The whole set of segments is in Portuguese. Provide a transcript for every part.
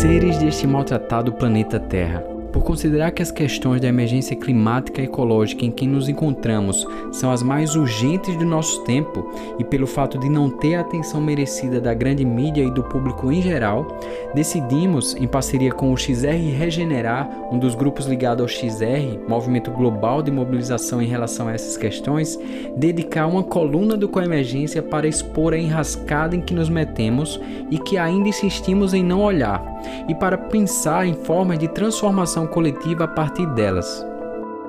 Seres deste maltratado planeta Terra por considerar que as questões da emergência climática e ecológica em que nos encontramos são as mais urgentes do nosso tempo e pelo fato de não ter a atenção merecida da grande mídia e do público em geral, decidimos, em parceria com o XR Regenerar, um dos grupos ligados ao XR, Movimento Global de Mobilização em relação a essas questões, dedicar uma coluna do Coemergência para expor a enrascada em que nos metemos e que ainda insistimos em não olhar e para pensar em formas de transformação coletiva a partir delas.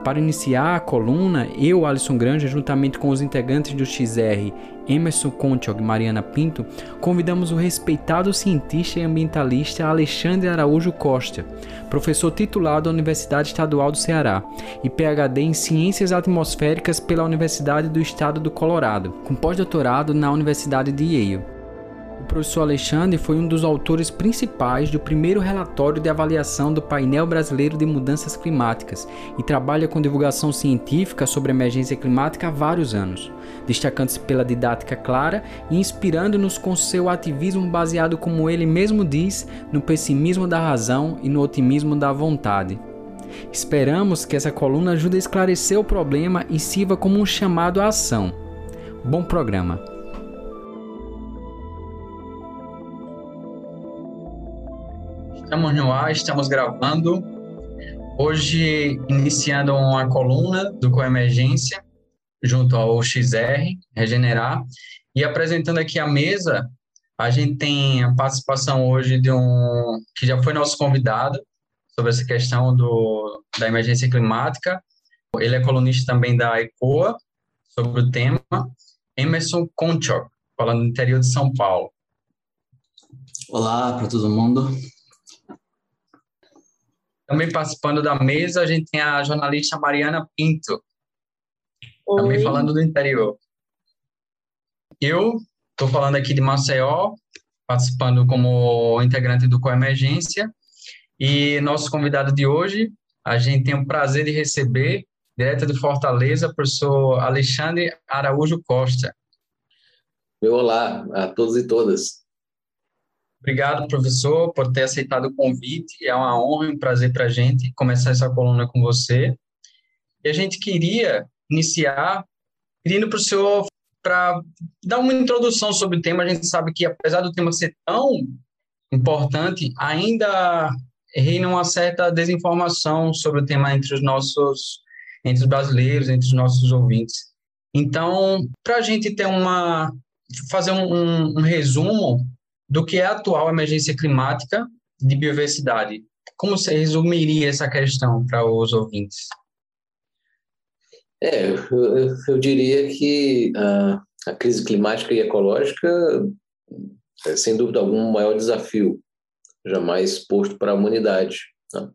Para iniciar a coluna, eu, Alisson Granja, juntamente com os integrantes do XR, Emerson Contiog e Mariana Pinto, convidamos o respeitado cientista e ambientalista Alexandre Araújo Costa, professor titular da Universidade Estadual do Ceará e PhD em Ciências Atmosféricas pela Universidade do Estado do Colorado, com pós-doutorado na Universidade de Yale professor Alexandre foi um dos autores principais do primeiro relatório de avaliação do Painel Brasileiro de Mudanças Climáticas e trabalha com divulgação científica sobre emergência climática há vários anos, destacando-se pela didática clara e inspirando-nos com seu ativismo baseado, como ele mesmo diz, no pessimismo da razão e no otimismo da vontade. Esperamos que essa coluna ajude a esclarecer o problema e sirva como um chamado à ação. Bom programa! Estamos no ar, estamos gravando. Hoje, iniciando uma coluna do Coemergência, junto ao XR, Regenerar, e apresentando aqui a mesa, a gente tem a participação hoje de um que já foi nosso convidado sobre essa questão do, da emergência climática. Ele é colunista também da ECOA sobre o tema, Emerson Conchok, falando do interior de São Paulo. Olá para todo mundo. Também participando da mesa, a gente tem a jornalista Mariana Pinto, Oi. também falando do interior. Eu estou falando aqui de Maceió, participando como integrante do Coemergência, e nosso convidado de hoje, a gente tem o prazer de receber, direto de Fortaleza, o professor Alexandre Araújo Costa. Meu olá a todos e todas. Obrigado, professor, por ter aceitado o convite. É uma honra e um prazer para a gente começar essa coluna com você. E a gente queria iniciar pedindo para o senhor para dar uma introdução sobre o tema. A gente sabe que, apesar do tema ser tão importante, ainda reina uma certa desinformação sobre o tema entre os nossos, entre os brasileiros, entre os nossos ouvintes. Então, para a gente ter uma, fazer um, um, um resumo do que é a atual emergência climática de biodiversidade. Como você resumiria essa questão para os ouvintes? É, eu, eu diria que a, a, crise climática e ecológica é, sem dúvida algum, o maior desafio jamais posto para a humanidade. Né?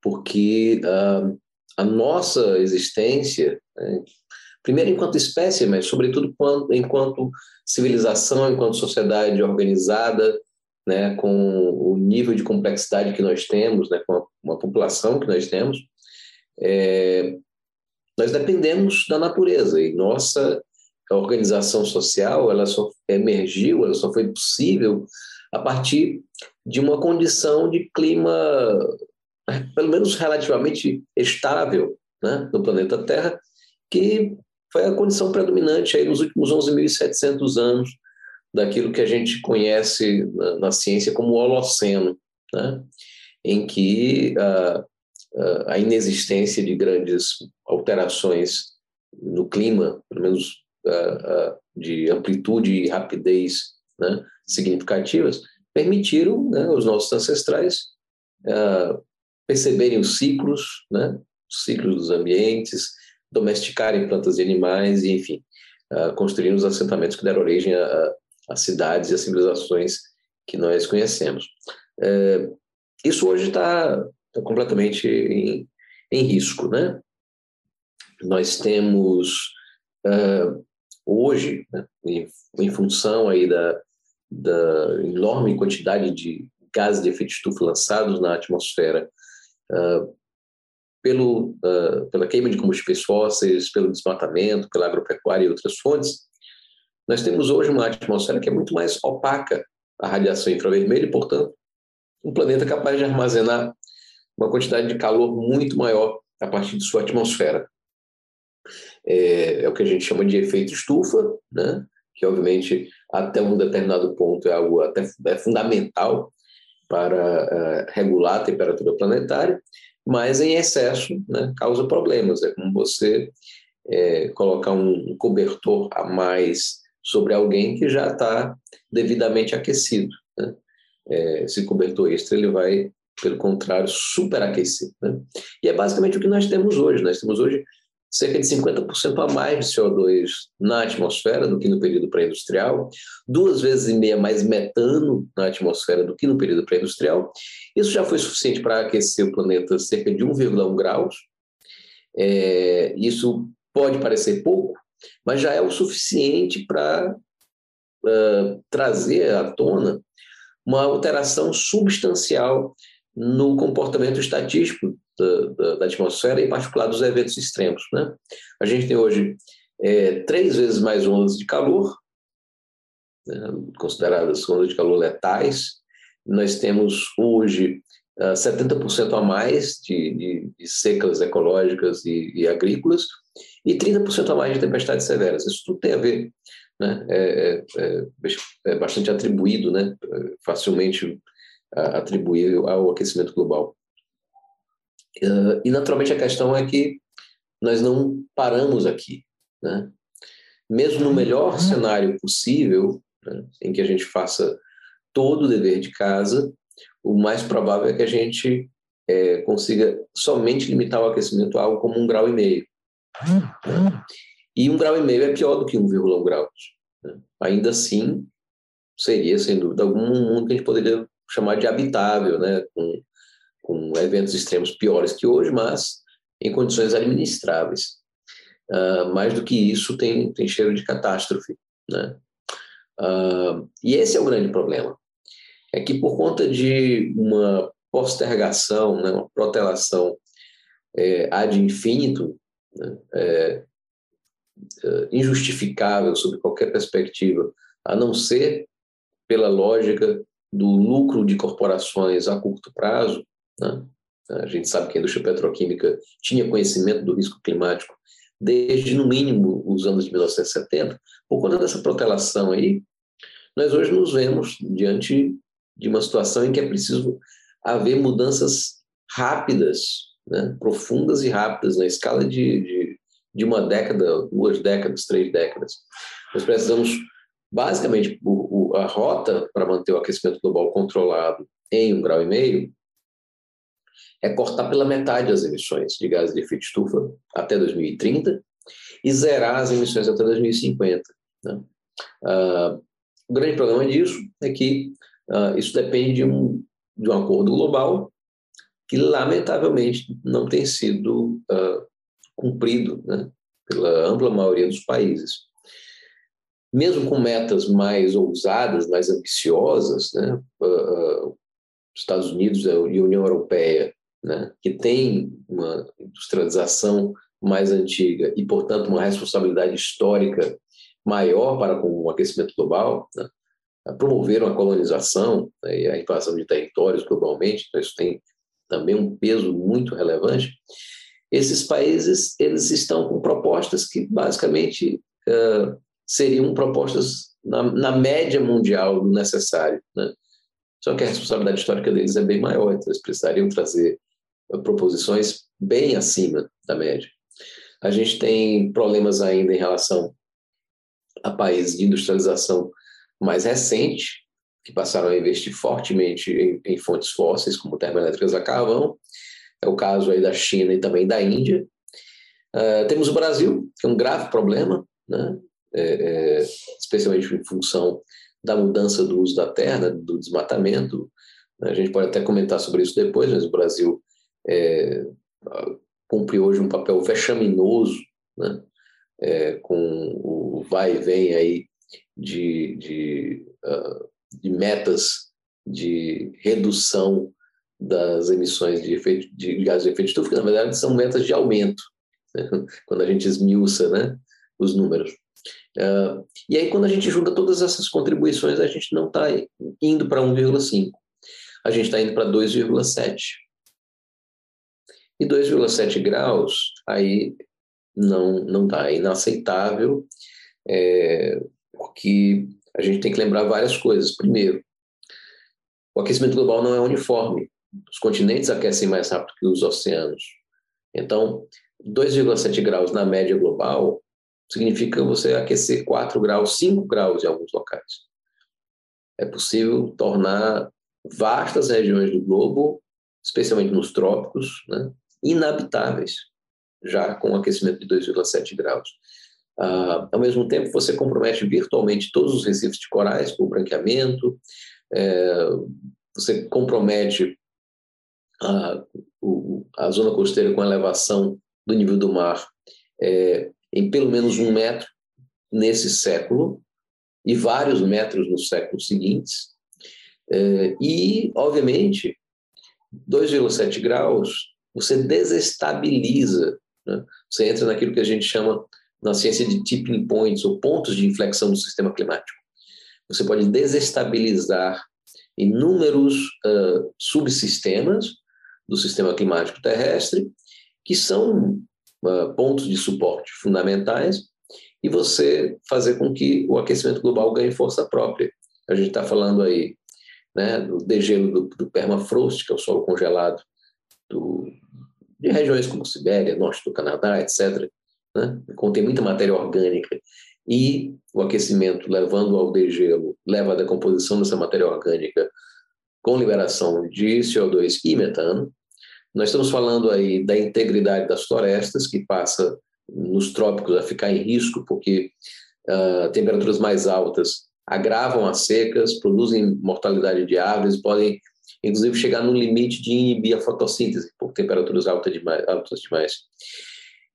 Porque uh, a nossa existência, né, primeiro enquanto espécie, mas sobretudo quando, enquanto civilização, enquanto sociedade organizada, né, com o nível de complexidade que nós temos, né, com a, uma população que nós temos, é, nós dependemos da natureza e nossa organização social ela só emergiu, ela só foi possível a partir de uma condição de clima, pelo menos relativamente estável, né, no planeta Terra, que foi a condição predominante aí nos últimos 11.700 anos daquilo que a gente conhece na, na ciência como Holoceno, né? em que a, a inexistência de grandes alterações no clima, pelo menos de amplitude e rapidez né, significativas, permitiram né, os nossos ancestrais perceberem os ciclos, né, os ciclos dos ambientes, domesticarem plantas e animais e, enfim, uh, construindo os assentamentos que deram origem às cidades e às civilizações que nós conhecemos. Uh, isso hoje está tá completamente em, em, risco, né? Nós temos uh, hoje, né, em, em, função aí da, da enorme quantidade de gases de efeito estufa lançados na atmosfera, uh, pelo, uh, pela queima de combustíveis fósseis, pelo desmatamento, pela agropecuária e outras fontes, nós temos hoje uma atmosfera que é muito mais opaca à radiação infravermelha e, portanto, um planeta capaz de armazenar uma quantidade de calor muito maior a partir de sua atmosfera. É, é, o que a gente chama de efeito estufa, né? que obviamente até um determinado ponto é algo até é fundamental para uh, regular a temperatura planetária, mas em excesso né, causa problemas. É como você é, colocar um cobertor a mais sobre alguém que já está devidamente aquecido. Né? É, esse cobertor extra ele vai, pelo contrário, superaquecer. Né? E é basicamente o que nós temos hoje. Nós temos hoje cerca de 50% a mais de CO2 na atmosfera do que no período pré-industrial, duas vezes e meia mais metano na atmosfera do que no período pré-industrial. Isso já foi suficiente para aquecer o planeta cerca de 1,1 graus. É, isso pode parecer pouco, mas já é o suficiente para uh, trazer à tona uma alteração substancial no comportamento estatístico da, da, da, atmosfera, em particular dos eventos extremos. Né? A gente tem hoje é, três vezes mais ondas de calor, né, consideradas ondas de calor letais. Nós temos hoje uh, ah, 70% a mais de, de, de, secas ecológicas e, e agrícolas e 30% a mais de tempestades severas. Isso tudo tem a ver, né? é, é, é, é bastante atribuído, né? facilmente atribuível ao aquecimento global. Uh, e, naturalmente, a questão é que nós não paramos aqui. Né? Mesmo no melhor cenário possível, né, em que a gente faça todo o dever de casa, o mais provável é que a gente é, consiga somente limitar o aquecimento a algo como um grau e meio. Né? E um grau e meio é pior do que 1,1 graus. Né? Ainda assim, seria, sem dúvida algum, um mundo que a gente poderia chamar de habitável, né? com com eventos extremos piores que hoje, mas em condições administráveis. Uh, mais do que isso, tem, tem cheiro de catástrofe. Né? Uh, e esse é o grande problema. É que por conta de uma postergação, né, uma protelação é, ad infinito, né, é, é, injustificável sob qualquer perspectiva, a não ser pela lógica do lucro de corporações a curto prazo, né? A gente sabe que a indústria petroquímica tinha conhecimento do risco climático desde, no mínimo, os anos de 1970. Por conta dessa protelação aí, nós hoje nos vemos diante de uma situação em que é preciso haver mudanças rápidas, né? profundas e rápidas, na escala de, de, de uma década, duas décadas, três décadas. Nós precisamos, basicamente, o, o, a rota para manter o aquecimento global controlado em um grau e meio é cortar pela metade as emissões de gases de efeito estufa até 2030 e zerar as emissões até 2050. Né? Uh, o grande problema disso é que uh, isso depende de um, de um acordo global que, lamentavelmente, não tem sido uh, cumprido né, pela ampla maioria dos países. Mesmo com metas mais ousadas, mais ambiciosas, né, Estados Unidos e União Europeia né, que tem uma industrialização mais antiga e, portanto, uma responsabilidade histórica maior para com o aquecimento global, né, promoveram a colonização né, e a invasão de territórios globalmente, então isso tem também um peso muito relevante. Esses países eles estão com propostas que basicamente uh, seriam propostas na, na, média mundial do necessário, né? Só que a responsabilidade histórica deles é bem maior, então eles precisariam trazer proposições bem acima da média. A gente tem problemas ainda em relação a países de industrialização mais recente, que passaram a investir fortemente em, em fontes fósseis, como termoelétricas a carvão. É o caso aí da China e também da Índia. Uh, temos o Brasil, que é um grave problema, né? É, é, especialmente em função da mudança do uso da terra, do desmatamento. A gente pode até comentar sobre isso depois, mas o Brasil é, cumpre hoje um papel vexaminoso, né? É, com o vai e vem aí de, de, uh, de metas de redução das emissões de, efeito, de gases de efeito estufa, que na verdade são metas de aumento, né? quando a gente esmiuça né, os números. Uh, e aí, quando a gente junta todas essas contribuições, a gente não está indo para 1,5, a gente está indo para 2,7. E 2,7 graus, aí não não dá, é inaceitável, é, porque a gente tem que lembrar várias coisas. Primeiro, o aquecimento global não é uniforme. Os continentes aquecem mais rápido que os oceanos. Então, 2,7 graus na média global significa você aquecer 4 graus, 5 graus em alguns locais. É possível tornar vastas regiões do globo, especialmente nos trópicos, né, inabitáveis, já com o aquecimento de 2,7 graus. Ah, ao mesmo tempo, você compromete virtualmente todos os recifes de corais por branqueamento, é, você compromete a, o, a zona costeira com elevação do nível do mar é, em pelo menos um metro nesse século e vários metros nos séculos seguintes. É, e, obviamente, 2,7 graus você desestabiliza, né? você entra naquilo que a gente chama na ciência de tipping points, ou pontos de inflexão do sistema climático. Você pode desestabilizar inúmeros uh, subsistemas do sistema climático terrestre, que são uh, pontos de suporte fundamentais, e você fazer com que o aquecimento global ganhe força própria. A gente está falando aí né, do degelo do, do permafrost, que é o solo congelado do, de regiões como Sibéria, norte do Canadá, etc., né, contém muita matéria orgânica, e o aquecimento levando ao degelo leva à decomposição dessa matéria orgânica com liberação de CO2 e metano. Nós estamos falando aí da integridade das florestas, que passa nos trópicos a ficar em risco, porque uh, temperaturas mais altas agravam as secas, produzem mortalidade de árvores, podem inclusive chegar no limite de inibir a fotossíntese por temperaturas altas demais. Altas demais.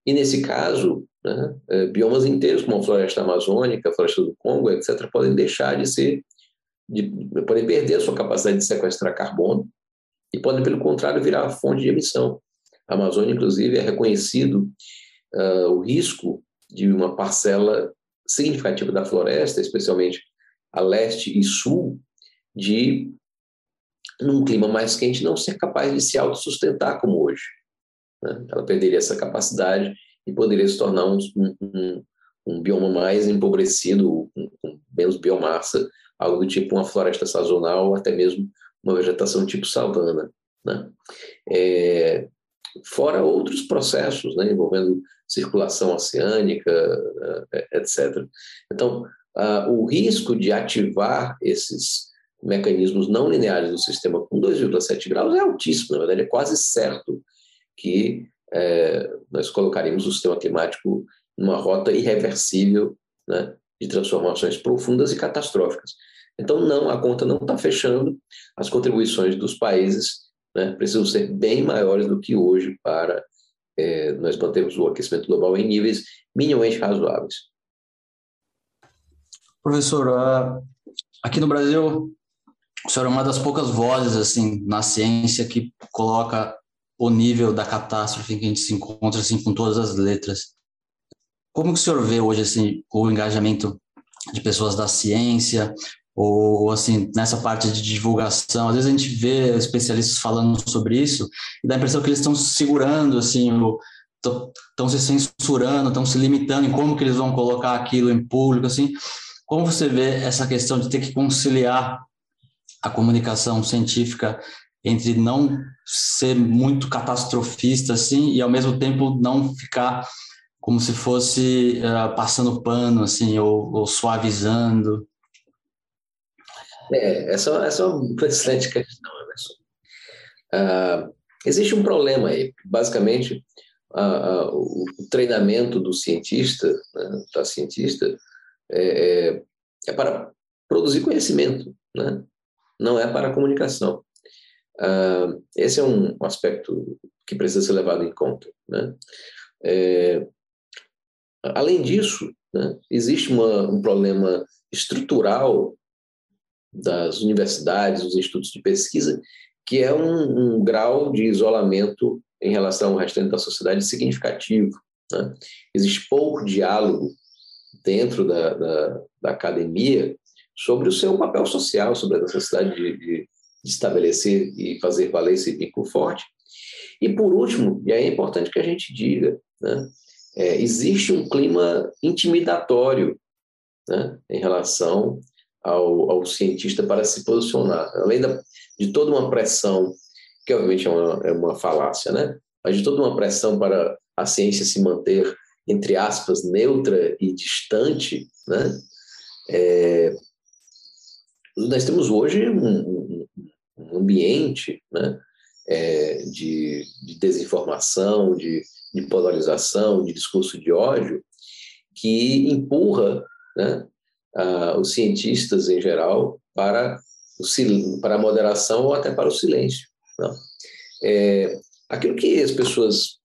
E nesse caso, né, é, biomas inteiros, como a floresta amazônica, a floresta do Congo, etc., podem deixar de ser, de, podem perder a sua capacidade de sequestrar carbono e podem, pelo contrário, virar fonte de emissão. A Amazônia, inclusive, é reconhecido uh, o risco de uma parcela significativa da floresta, especialmente a leste e sul, de, num clima mais quente, não ser capaz de se autossustentar como hoje. Né? Ela perderia essa capacidade e poderia se tornar um, um, um bioma mais empobrecido, com, com menos biomassa, algo do tipo uma floresta sazonal, ou até mesmo uma vegetação tipo savana. Né? É, fora outros processos né, envolvendo circulação oceânica, eh, etc. Então, uh, o risco de ativar esses mecanismos não lineares do sistema com 2,7 graus é altíssimo, na verdade, é quase certo que é, nós colocaríamos o sistema climático numa rota irreversível né, de transformações profundas e catastróficas. Então, não, a conta não está fechando, as contribuições dos países né, precisam ser bem maiores do que hoje para é, nós mantermos o aquecimento global em níveis minimamente razoáveis. Professor, uh, aqui no Brasil, o senhor é uma das poucas vozes assim na ciência que coloca o nível da catástrofe em que a gente se encontra assim com todas as letras. Como que o senhor vê hoje assim o engajamento de pessoas da ciência ou assim nessa parte de divulgação? Às vezes a gente vê especialistas falando sobre isso e dá a impressão que eles estão se segurando assim, estão se censurando, estão se limitando em como que eles vão colocar aquilo em público assim. Como você vê essa questão de ter que conciliar a comunicação científica entre não ser muito catastrofista assim e ao mesmo tempo não ficar como se fosse uh, passando pano assim ou, ou suavizando. É, essa, essa é uma excelente questão uh, existe um problema aí. Basicamente uh, o, treinamento do cientista né, da cientista é, é, é para produzir conhecimento né? Não é para a comunicação Uh, esse é um aspecto que precisa ser levado em conta. Né? É, além disso, né, existe uma, um problema estrutural das universidades, dos institutos de pesquisa, que é um, um grau de isolamento em relação ao restante da sociedade significativo. Né? Existe pouco diálogo dentro da, da, da, academia sobre o seu papel social, sobre a necessidade de, de, estabelecer e fazer valer esse vínculo forte. E, por último, e aí é importante que a gente diga, né? é, existe um clima intimidatório né? em relação ao, ao, cientista para se posicionar. Além da, de toda uma pressão, que obviamente é uma, é uma falácia, né? mas de toda uma pressão para a ciência se manter, entre aspas, neutra e distante, né? É, nós temos hoje um, um ambiente né? É, de, de, desinformação, de, de, polarização, de discurso de ódio, que empurra né, a, os cientistas em geral para, o, para a moderação ou até para o silêncio. Né? É, aquilo que as pessoas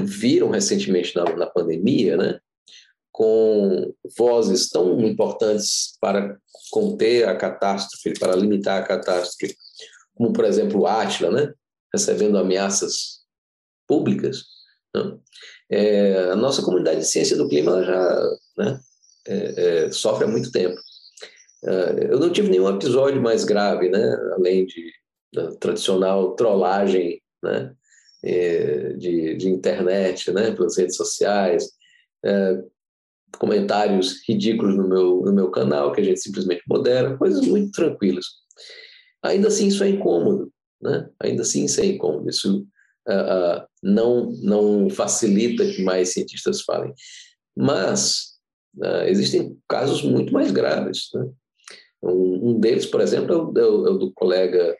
viram recentemente na, na pandemia, né? Com vozes tão importantes para conter a catástrofe, para limitar a catástrofe, como, por exemplo, o Atila, né? recebendo ameaças públicas. Né? É, a nossa comunidade de ciência do clima já né? é, é, sofre há muito tempo. É, eu não tive nenhum episódio mais grave, né? além de, da tradicional trollagem né? É, de, de internet, né, pelas redes sociais, é, comentários ridículos no meu, no meu canal, que a gente simplesmente modera, coisas muito tranquilas. Ainda assim, isso é incômodo, né? ainda assim, isso é incômodo. Isso uh, uh, não, não facilita que mais cientistas falem. Mas uh, existem casos muito mais graves. Né? Um, deles, por exemplo, é o, é o, é o do colega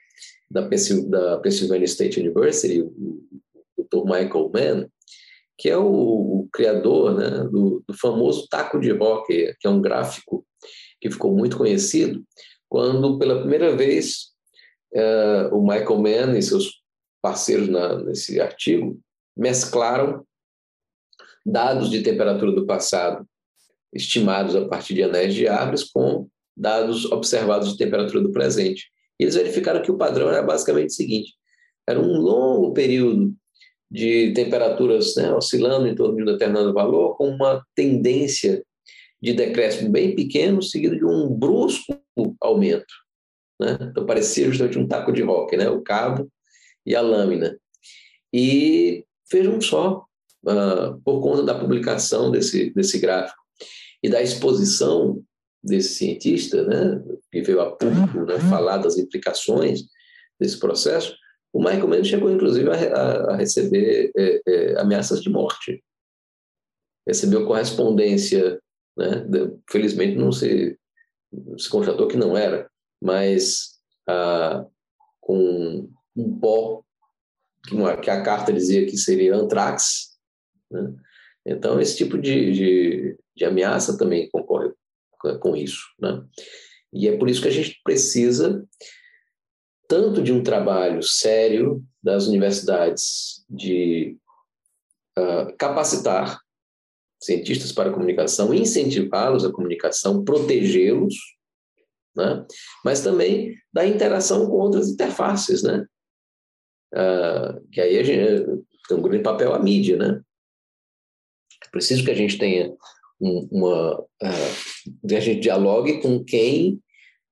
da, da Pennsylvania State University, o Dr. Michael Mann, que é o, o criador né, do, do, famoso taco de rock, que é um gráfico que ficou muito conhecido, quando pela primeira vez uh, o Michael Mann e seus parceiros na, nesse artigo mesclaram dados de temperatura do passado, estimados a partir de anéis de árvores, com dados observados de temperatura do presente. E eles verificaram que o padrão era basicamente o seguinte: era um longo período de temperaturas né, oscilando em torno de um determinado valor, com uma tendência de decréscimo bem pequeno, seguido de um brusco aumento. Né? Então parecia justamente um taco de rock, né? o cabo e a lâmina. E vejam só, uh, por conta da publicação desse, desse gráfico e da exposição desse cientista, né, que veio a público né, falar das implicações desse processo, o Michael Mann chegou, inclusive, a, a, receber é, é, ameaças de morte. Recebeu correspondência, né? felizmente não se, se constatou que não era, mas com um pó que, uma, que, a carta dizia que seria antrax. Né? Então, esse tipo de, de, de ameaça também concorre com isso. Né? E é por isso que a gente precisa tanto de um trabalho sério das universidades de uh, capacitar cientistas para a comunicação, incentivá-los à comunicação, protegê-los, né? mas também da interação com outras interfaces, né? Uh, que aí a gente, tem um grande papel a mídia, né? É preciso que a gente tenha um, uma, uh, a gente dialogue com quem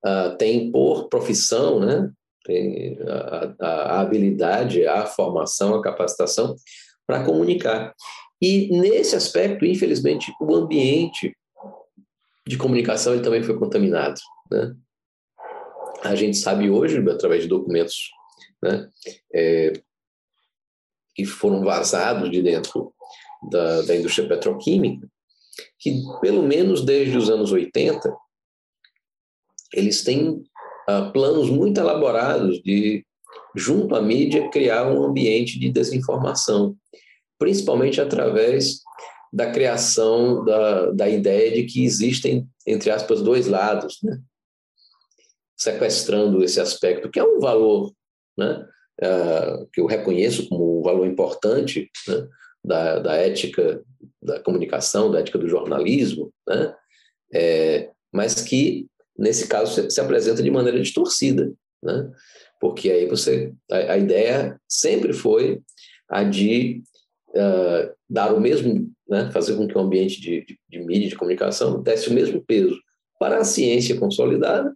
uh, tem por profissão, né? Tem a, a, habilidade, a formação, a capacitação para comunicar. E nesse aspecto, infelizmente, o ambiente de comunicação ele também foi contaminado. Né? A gente sabe hoje, através de documentos né, é, que foram vazados de dentro da, da indústria petroquímica, que pelo menos desde os anos 80, eles têm uh, planos muito elaborados de, junto à mídia, criar um ambiente de desinformação, principalmente através da criação da, da ideia de que existem, entre aspas, dois lados, né? sequestrando esse aspecto, que é um valor né? Uh, que eu reconheço como um valor importante né? da, da ética da comunicação, da ética do jornalismo, né? É, mas que nesse caso, se, se apresenta de maneira distorcida. Né? porque aí você a, a ideia sempre foi a de uh, dar o mesmo, né, fazer com que o ambiente de, de, de mídia de comunicação desse o mesmo peso para a ciência consolidada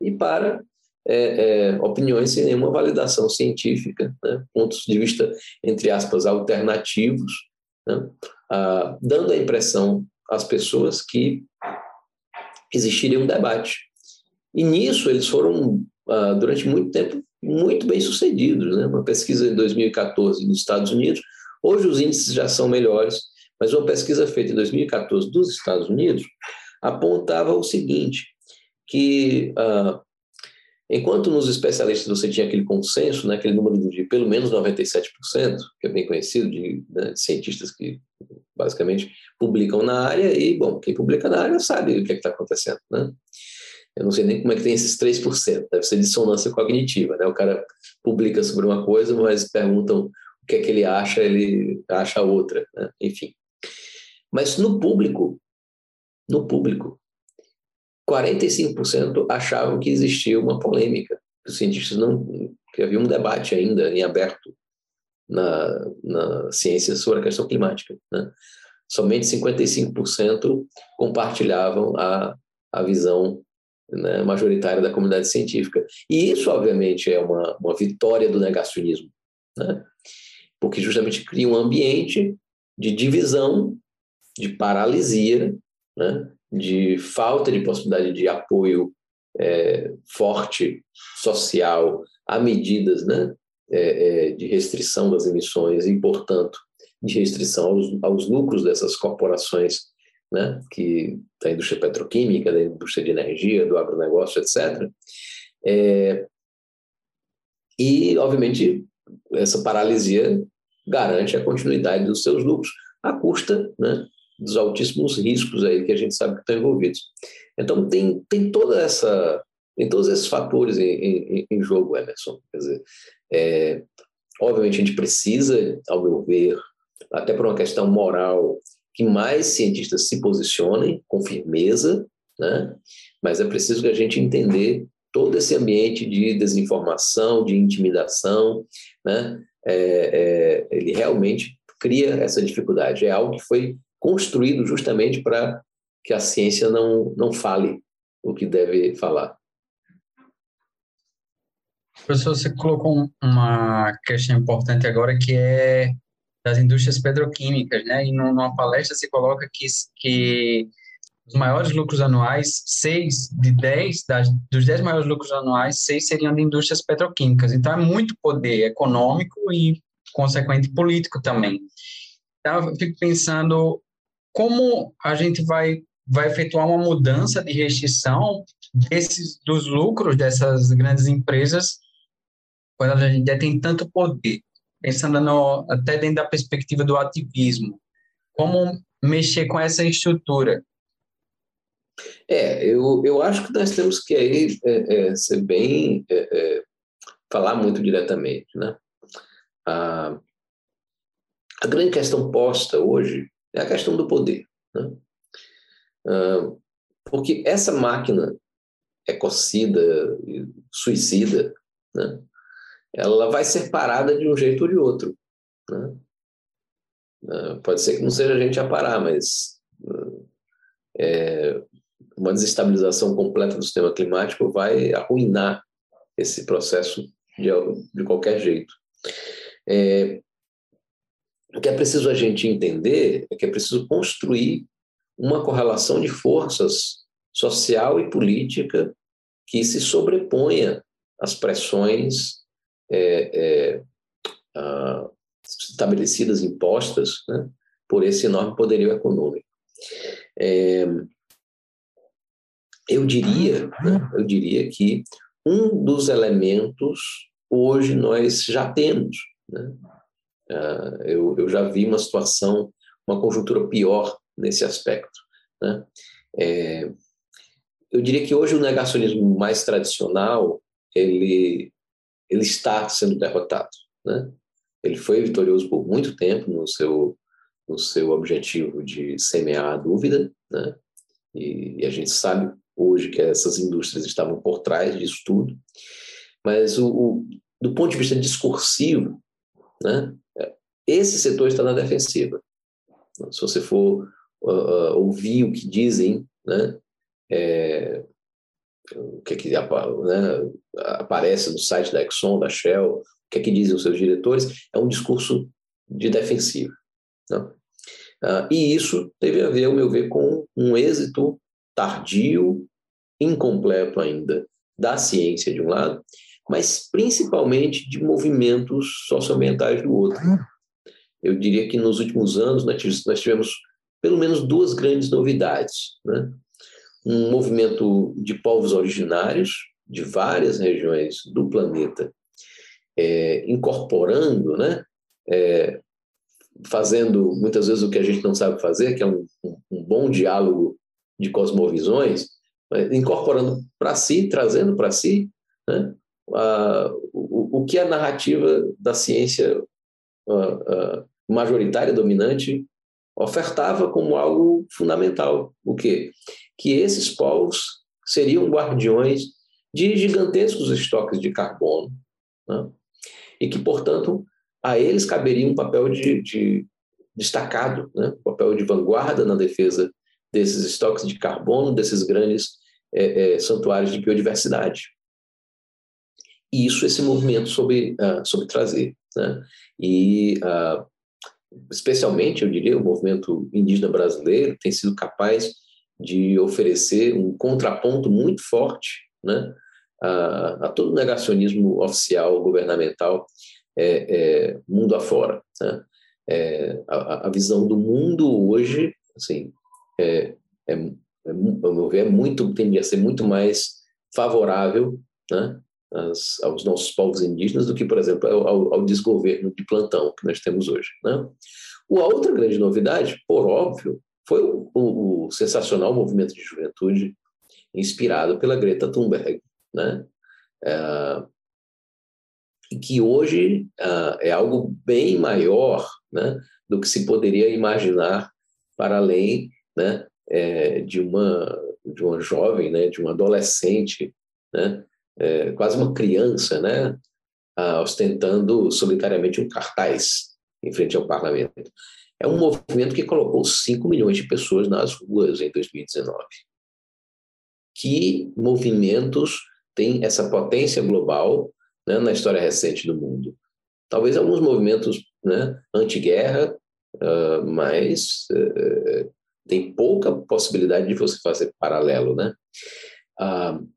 e para é, é, opiniões sem nenhuma validação científica, né? pontos de vista, entre aspas, alternativos, né? ah, dando a impressão às pessoas que existiria um debate. E nisso eles foram, ah, durante muito tempo, muito bem sucedidos. Né? Uma pesquisa em 2014 nos Estados Unidos, hoje os índices já são melhores, mas uma pesquisa feita em 2014 dos Estados Unidos apontava o seguinte, que ah, Enquanto nos especialistas você tinha aquele consenso, né, aquele número de pelo menos 97%, que é bem conhecido, de, né, de cientistas que basicamente publicam na área, e, bom, quem publica na área sabe o que é está acontecendo. Né? Eu não sei nem como é que tem esses 3%, deve ser dissonância cognitiva. Né? O cara publica sobre uma coisa, mas perguntam o que é que ele acha, ele acha outra. Né? Enfim. Mas no público, no público, 45% achavam que existia uma polêmica, que os cientistas não, que havia um debate ainda em aberto na, na ciência sobre a questão climática. Né? Somente 55% compartilhavam a, a visão né, majoritária da comunidade científica. E isso, obviamente, é uma, uma vitória do negacionismo, né? porque justamente cria um ambiente de divisão, de paralisia, né? De falta de possibilidade de apoio é, forte social a medidas né, é, é, de restrição das emissões e, portanto, de restrição aos, aos lucros dessas corporações né, que da indústria petroquímica, da indústria de energia, do agronegócio, etc. É, e, obviamente, essa paralisia garante a continuidade dos seus lucros, à custa né, dos altíssimos riscos aí que a gente sabe que estão envolvidos. Então tem, tem toda essa tem todos esses fatores em, em, em jogo, Emerson. Quer dizer, é, obviamente a gente precisa, ao meu ver, até por uma questão moral, que mais cientistas se posicionem com firmeza, né? mas é preciso que a gente entender todo esse ambiente de desinformação, de intimidação, né? É, é, ele realmente cria essa dificuldade. É algo que foi construído justamente para que a ciência não, não fale o que deve falar. Professor, você colocou uma questão importante agora que é das indústrias petroquímicas, né? E numa palestra você coloca que, que os maiores lucros anuais, seis de dez, das, dos dez maiores lucros anuais, seis seriam de indústrias petroquímicas. Então é muito poder econômico e, consequente, político também. Então eu fico pensando como a gente vai, vai efetuar uma mudança de restrição desses, dos lucros dessas grandes empresas quando a gente tem tanto poder? Pensando no, até dentro da perspectiva do ativismo. Como mexer com essa estrutura? É, eu, eu acho que nós temos que aí é, é, ser bem é, é falar muito diretamente, né? A, a grande questão posta hoje é a questão do poder. Né? Uh, porque essa máquina ecocida, suicida, né? ela vai ser parada de um jeito ou de outro. Né? Uh, pode ser que não seja a gente a parar, mas uh, é, uma desestabilização completa do sistema climático vai arruinar esse processo de, de qualquer jeito. É, o que é preciso a gente entender é que é preciso construir uma correlação de forças social e política que se sobreponha às pressões é, é, a, estabelecidas, impostas né, por esse enorme poderio econômico. É, eu diria, né, eu diria que um dos elementos hoje nós já temos, né, Uh, eu, eu já vi uma situação, uma conjuntura pior nesse aspecto. Né? É, eu diria que hoje o negacionismo mais tradicional ele ele está sendo derrotado, né? Ele foi vitorioso por muito tempo no seu no seu objetivo de semear a dúvida, né? E, e a gente sabe hoje que essas indústrias estavam por trás disso tudo. mas o, o, do ponto de vista discursivo, né, esse setor está na defensiva. Se você for uh, ouvir o que dizem, né, é, o que, é que né, aparece no site da Exxon, da Shell, o que é que dizem os seus diretores, é um discurso de defensiva. Né? Uh, e isso teve a ver, ao meu ver, com um êxito tardio, incompleto ainda, da ciência de um lado, mas principalmente de movimentos socioambientais do outro. Eu diria que nos últimos anos nós tivemos pelo menos duas grandes novidades. Né? Um movimento de povos originários de várias regiões do planeta, é, incorporando, né? É, fazendo muitas vezes o que a gente não sabe fazer, que é um, um, bom diálogo de cosmovisões, incorporando para si, trazendo para si né, a, o, o que a narrativa da ciência a, a majoritária, dominante, ofertava como algo fundamental. O quê? Que esses povos seriam guardiões de gigantescos estoques de carbono, né? e que, portanto, a eles caberia um papel de, de destacado, né? um papel de vanguarda na defesa desses estoques de carbono, desses grandes é, é, santuários de biodiversidade. E isso esse movimento soube, uh, soube trazer. Né? E, uh, especialmente, eu diria, o movimento indígena brasileiro tem sido capaz de oferecer um contraponto muito forte né, a, a todo o negacionismo oficial, governamental, é, é, mundo afora. Né? É, a, a, visão do mundo hoje, assim, é, é, é, ao meu ver, é muito, tende a ser muito mais favorável né, as, aos nossos povos indígenas do que, por exemplo, ao, ao desgoverno de plantão que nós temos hoje. Né? A outra grande novidade, por óbvio, foi o, o, o sensacional movimento de juventude inspirado pela Greta Thunberg, né? É, que hoje uh, é algo bem maior né, do que se poderia imaginar para além né, é, de, uma, de uma jovem, né, de uma adolescente, né, é, quase uma criança, né, uh, ostentando solitariamente um cartaz em frente ao parlamento. É um movimento que colocou 5 milhões de pessoas nas ruas em 2019. Que movimentos têm essa potência global né, na história recente do mundo. Talvez alguns movimentos né, anti-guerra, uh, mas uh, tem pouca possibilidade de você fazer paralelo. Né? Uh,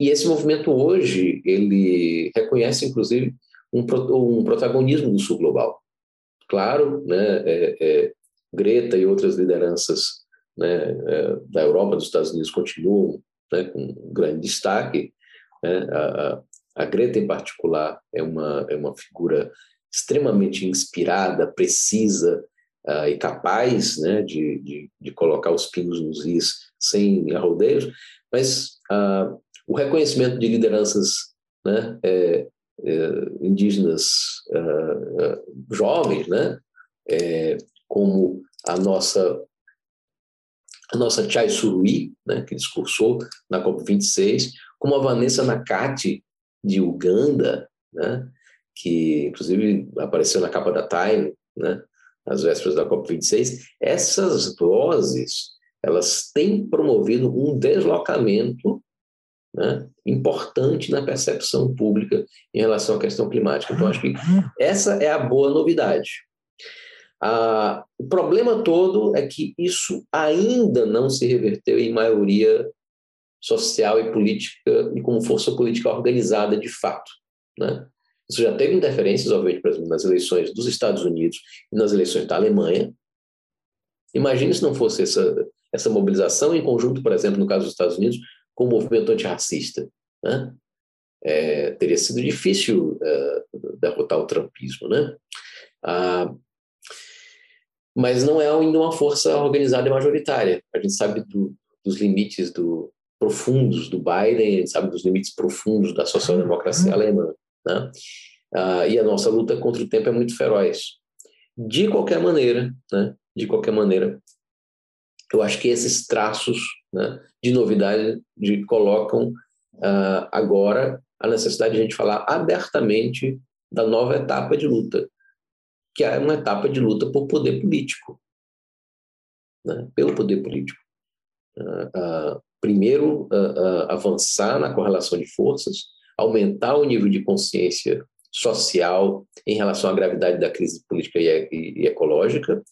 e esse movimento hoje, ele reconhece, inclusive, um, um protagonismo do sul global. Claro, né, é, é, Greta e outras lideranças né, é, da Europa, dos Estados Unidos continuam né, com grande destaque. Né, a, a Greta, em particular, é uma, é uma figura extremamente inspirada, precisa uh, e capaz né, de, de, de, colocar os pingos nos is sem arrodeios, mas uh, o reconhecimento de lideranças né, é, é, indígenas uh, jovens, né, é, como a nossa a nossa Chai Surui, né, que discursou na COP26, como a Vanessa Nakati, de Uganda, né, que inclusive apareceu na capa da Time, né, às vésperas da COP26, essas vozes elas têm promovido um deslocamento né, importante na percepção pública em relação à questão climática. Então, acho que essa é a boa novidade. Ah, o problema todo é que isso ainda não se reverteu em maioria social e política e como força política organizada de fato. Né? Isso já teve interferências, obviamente, nas eleições dos Estados Unidos e nas eleições da Alemanha. Imagine se não fosse essa, essa mobilização em conjunto, por exemplo, no caso dos Estados Unidos, com o movimento antirracista. Né? É, teria sido difícil uh, derrotar o trumpismo. Né? Ah, mas não é ainda uma força organizada e majoritária. A gente sabe do, dos limites do, profundos do Biden, a gente sabe dos limites profundos da social-democracia uhum. alemã. Né? Ah, e a nossa luta contra o tempo é muito feroz. De qualquer maneira, né? de qualquer maneira, eu acho que esses traços né, de novidade de, colocam ah, agora a necessidade de a gente falar abertamente da nova etapa de luta, que é uma etapa de luta por poder político, né? pelo poder político. Uh, uh, primeiro, uh, avançar na correlação de forças, aumentar o nível de consciência social em relação à gravidade da crise política e, e, e ecológica,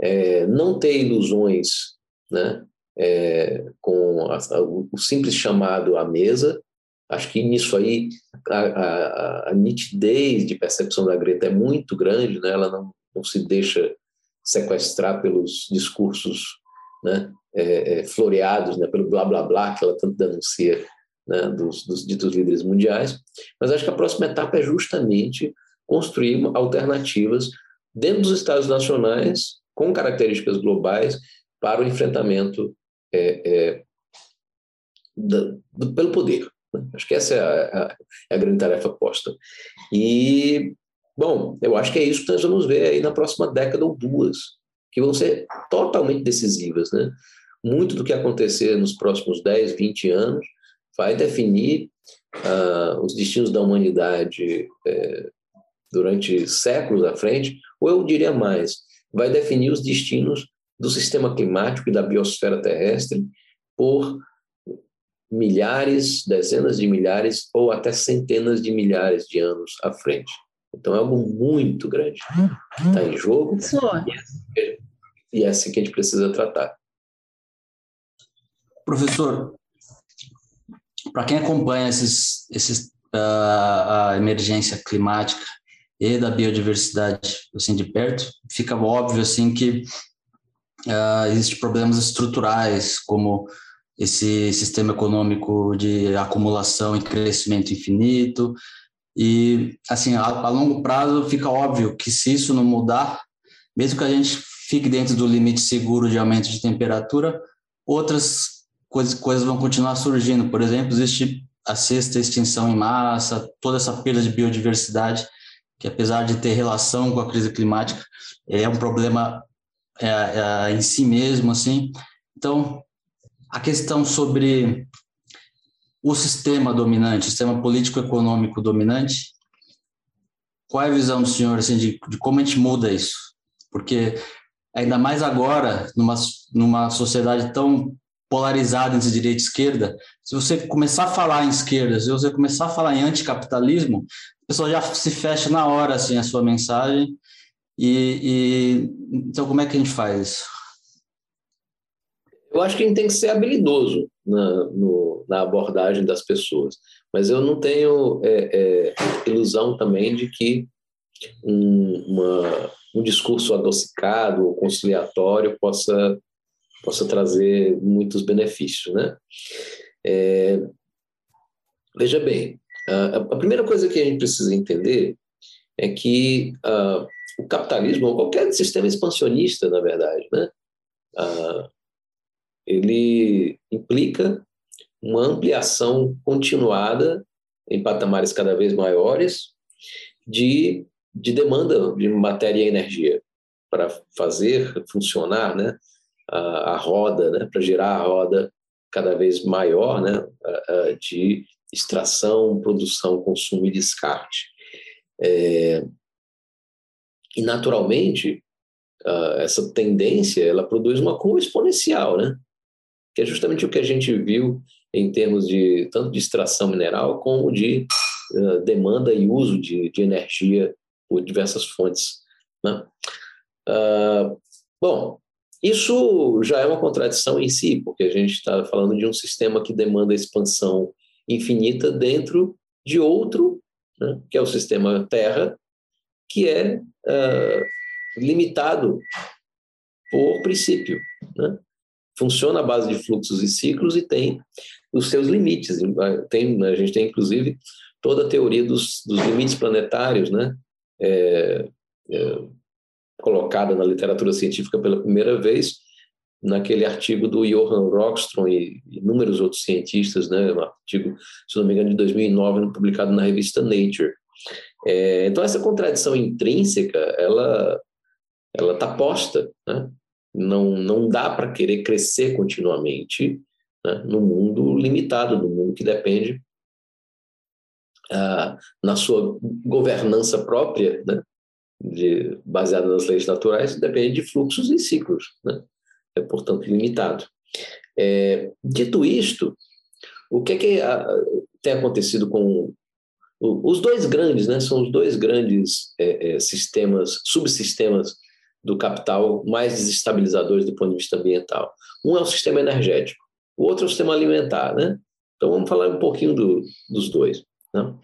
é, não ter ilusões né, é, com a, a, o simples chamado à mesa. Acho que nisso aí a, a, nitidez de percepção da Greta é muito grande, né? ela não, não se deixa sequestrar pelos discursos né, é, é, floreados, né, pelo blá blá blá que ela tanto denuncia né, dos, dos ditos líderes mundiais. Mas acho que a próxima etapa é justamente construir alternativas dentro dos Estados nacionais com características globais para o enfrentamento é, é, do, do, pelo poder. Né? Acho que essa é a, a, é a, grande tarefa posta. E, bom, eu acho que é isso que nós vamos ver aí na próxima década ou duas, que vão ser totalmente decisivas. Né? Muito do que acontecer nos próximos 10, 20 anos vai definir uh, os destinos da humanidade é, durante séculos à frente, ou eu diria mais, vai definir os destinos do sistema climático e da biosfera terrestre por milhares, dezenas de milhares ou até centenas de milhares de anos à frente. Então é algo muito grande que está em jogo e é assim que a gente precisa tratar. Professor, para quem acompanha esses, esses, uh, a emergência climática e da biodiversidade assim de perto, fica óbvio assim que uh, existem problemas estruturais como esse sistema econômico de acumulação e crescimento infinito e assim a, a longo prazo fica óbvio que se isso não mudar, mesmo que a gente fique dentro do limite seguro de aumento de temperatura, outras coisas, coisas vão continuar surgindo. Por exemplo, existe a sexta extinção em massa, toda essa perda de biodiversidade, que apesar de ter relação com a crise climática, é um problema é, é, em si mesmo, assim. Então, a questão sobre o sistema dominante, o sistema político-econômico dominante, qual é a visão do senhor assim, de, de como a gente muda isso? Porque ainda mais agora, numa, numa sociedade tão polarizada entre direita e esquerda, se você começar a falar em esquerda, se você começar a falar em anticapitalismo, a pessoa já se fecha na hora assim a sua mensagem. E, e então como é que a gente faz isso? Eu acho que a gente tem que ser habilidoso na, no, na abordagem das pessoas, mas eu não tenho é, é, ilusão também de que um, uma, um discurso adocicado ou conciliatório possa possa trazer muitos benefícios, né? É, veja bem, a, a, primeira coisa que a gente precisa entender é que uh, o capitalismo, ou qualquer sistema expansionista, na verdade, né? Uh, ele implica uma ampliação continuada em patamares cada vez maiores de, de demanda de matéria e energia para fazer funcionar né, a, a roda, né, para girar a roda cada vez maior né, de extração, produção, consumo e descarte. É, e, naturalmente, essa tendência ela produz uma curva exponencial, né? que é justamente o que a gente viu em termos de tanto de extração mineral como de uh, demanda e uso de, de energia por diversas fontes. Né? Uh, bom, isso já é uma contradição em si, porque a gente está falando de um sistema que demanda expansão infinita dentro de outro, né, que é o sistema Terra, que é uh, limitado por princípio. Né? Funciona à base de fluxos e ciclos e tem os seus limites. Tem, a gente tem, inclusive, toda a teoria dos, dos limites planetários, né? É, é, colocada na literatura científica pela primeira vez, naquele artigo do Johann Rockström e inúmeros outros cientistas, né, um artigo, se não me engano, de 2009, publicado na revista Nature. É, então, essa contradição intrínseca, ela ela está posta, né? não, não dá para querer crescer continuamente né? no mundo limitado, no mundo que depende ah, na sua governança própria, né, de, baseada nas leis naturais, depende de fluxos e ciclos, né, é portanto limitado. É, dito isto, o que, é que a, tem acontecido com os dois grandes, né, são os dois grandes é, é, sistemas, subsistemas do capital mais desestabilizadores do ponto de vista ambiental. Um é o sistema energético, o outro é o sistema alimentar, né? Então vamos falar um pouquinho do, dos dois. Né?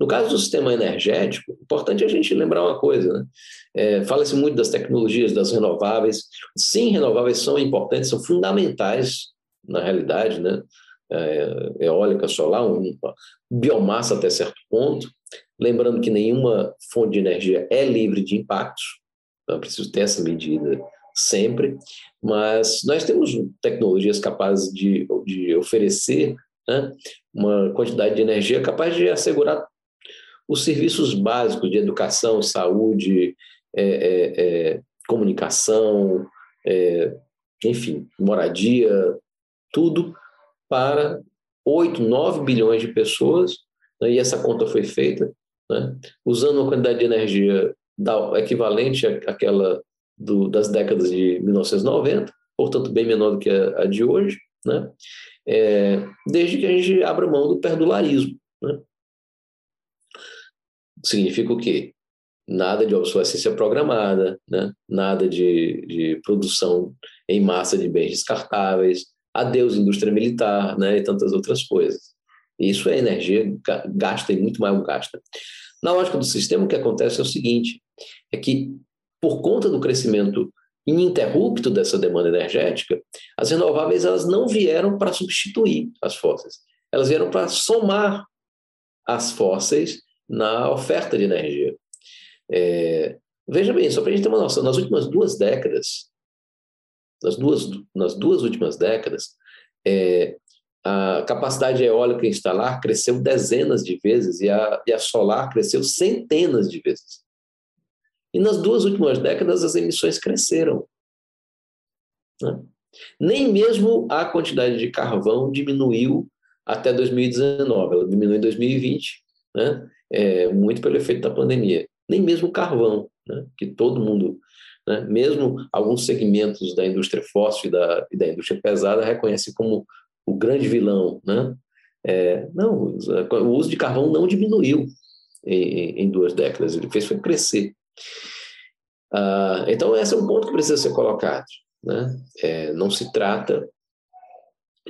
No caso do sistema energético, importante a gente lembrar uma coisa, né? É, Fala-se muito das tecnologias, das renováveis. Sim, renováveis são importantes, são fundamentais na realidade, né? É, eólica, solar, um, biomassa até certo ponto. Lembrando que nenhuma fonte de energia é livre de impactos, então é preciso ter essa medida sempre, mas nós temos tecnologias capazes de, de oferecer né, uma quantidade de energia capaz de assegurar os serviços básicos de educação, saúde, é, é, é, comunicação, é, enfim, moradia, tudo para 8, 9 bilhões de pessoas, né, e essa conta foi feita né, usando uma quantidade de energia da, equivalente àquela do, das décadas de 1990, portanto bem menor do que a, a de hoje, né? É, desde que a gente abra mão do perdularismo. Né? Significa o quê? Nada de obsolescência programada, né? nada de, de produção em massa de bens descartáveis, adeus indústria militar né? e tantas outras coisas. Isso é energia, gasta e muito mais gasta. Na lógica do sistema, o que acontece é o seguinte: é que, por conta do crescimento ininterrupto dessa demanda energética, as renováveis elas não vieram para substituir as fósseis, elas vieram para somar as fósseis na oferta de energia. É, veja bem, só para a gente ter uma noção, nas últimas duas décadas, nas duas, nas duas últimas décadas, é, a capacidade eólica instalar cresceu dezenas de vezes e a, e a solar cresceu centenas de vezes. E nas duas últimas décadas as emissões cresceram. Né? Nem mesmo a quantidade de carvão diminuiu até 2019, ela diminuiu em 2020, né? é, muito pelo efeito da pandemia. Nem mesmo o carvão, né? que todo mundo, né? mesmo alguns segmentos da indústria fóssil e da, e da indústria pesada reconhecem como o grande vilão. Né? É, não, o uso de carvão não diminuiu em, em duas décadas, ele fez foi crescer. Ah, então, esse é um ponto que precisa ser colocado. Né? É, não se trata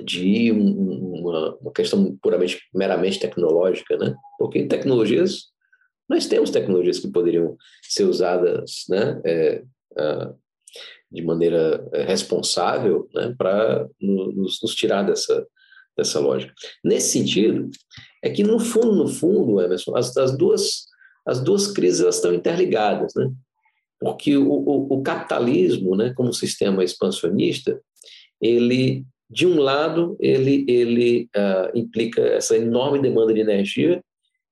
de um, uma, uma, questão puramente, meramente tecnológica, né? porque tecnologias, nós temos tecnologias que poderiam ser usadas né? É, de maneira é, responsável né? para nos, nos tirar dessa, dessa lógica. Nesse sentido, é que no fundo, no fundo, Emerson, as, as duas as duas crises elas estão interligadas, né? Porque o, o, o capitalismo, né, como sistema expansionista, ele de um lado ele ele uh, implica essa enorme demanda de energia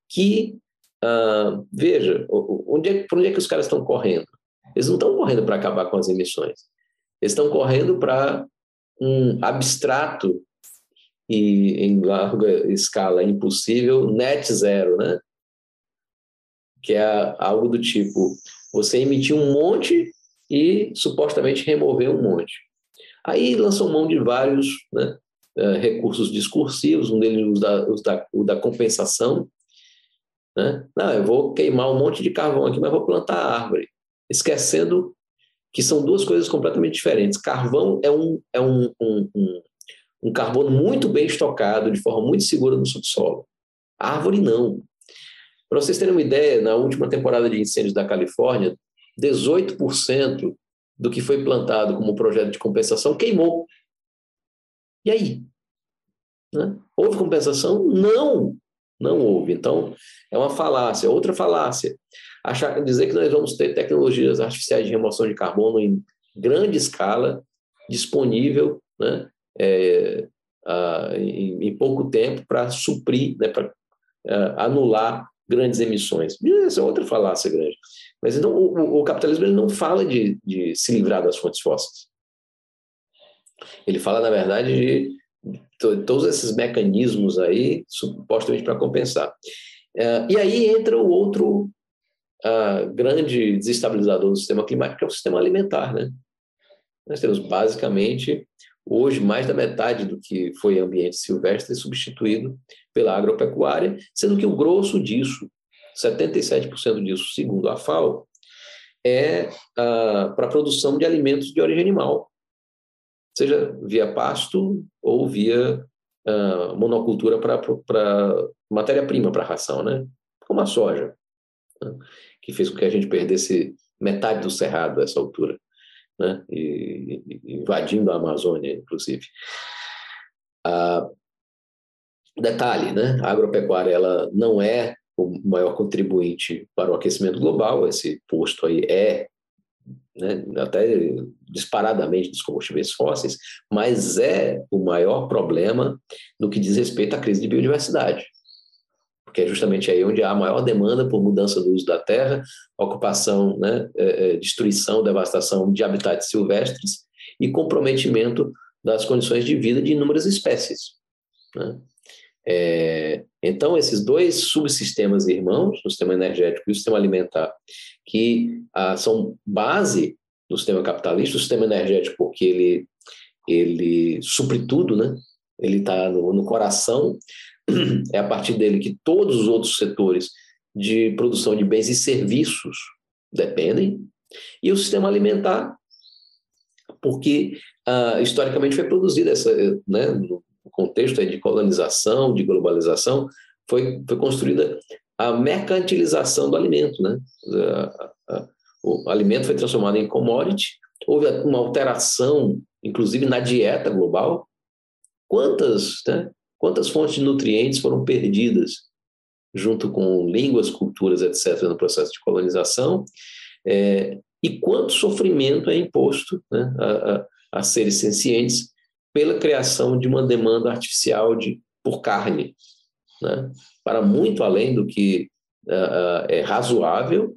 que uh, veja onde é, onde é que os caras estão correndo eles não estão correndo para acabar com as emissões eles estão correndo para um abstrato e em larga escala impossível net zero né que é algo do tipo você emitir um monte e supostamente remover um monte. Aí lançam mão de vários né, eh, recursos discursivos, um deles o da, o da, o da compensação. Né? Não, eu vou queimar um monte de carvão aqui, mas vou plantar árvore. Esquecendo que são duas coisas completamente diferentes. Carvão é um, é um, um, um, um carbono muito bem estocado, de forma muito segura no subsolo. árvore não. Para vocês terem uma ideia, na última temporada de incêndios da Califórnia, 18% do que foi plantado como projeto de compensação queimou. E aí? Né? Houve compensação? Não, não houve. Então, é uma falácia. Outra falácia. Achar, dizer que nós vamos ter tecnologias artificiais de remoção de carbono em grande escala, disponível, né? É, a, em, em, pouco tempo para suprir, né? para é, anular grandes emissões. Essa é outra falácia grande. Mas então o, o capitalismo ele não fala de, de, se livrar das fontes fósseis. Ele fala, na verdade, de todos esses mecanismos aí, supostamente para compensar. Uh, e aí entra o outro grande desestabilizador do sistema climático, que é o sistema alimentar. Né? Nós temos basicamente, hoje, mais da metade do que foi ambiente silvestre substituído pela agropecuária, sendo que o grosso disso, 77% disso, segundo a FAO, é uh, para a produção de alimentos de origem animal, seja via pasto ou via uh, monocultura para matéria-prima para ração, né? como a soja, né? que fez com que a gente perdesse metade do cerrado a essa altura, né? e, e, invadindo a Amazônia, inclusive. Uh, detalhe, né? a agropecuária ela não é o maior contribuinte para o aquecimento global, esse posto aí é né, até disparadamente dos combustíveis fósseis, mas é o maior problema no que diz respeito à crise de biodiversidade. Porque é justamente aí onde há a maior demanda por mudança do uso da terra, ocupação, né, é, é, destruição, devastação de habitats silvestres e comprometimento das condições de vida de inúmeras espécies. Né? É, então, esses dois subsistemas irmãos, o sistema energético e o sistema alimentar, que ah, são base do sistema capitalista, o sistema energético, porque ele, ele supre tudo, né? ele está no, no coração, é a partir dele que todos os outros setores de produção de bens e serviços dependem, e o sistema alimentar, porque ah, historicamente foi produzida essa, né, contexto de colonização, de globalização, foi, foi construída a mercantilização do alimento. Né? O alimento foi transformado em commodity, houve uma alteração, inclusive na dieta global. Quantas, né? Quantas fontes de nutrientes foram perdidas junto com línguas, culturas, etc., no processo de colonização? É, e quanto sofrimento é imposto né, a, a, a seres sencientes pela criação de uma demanda artificial de, por carne, né? para muito além do que uh, é razoável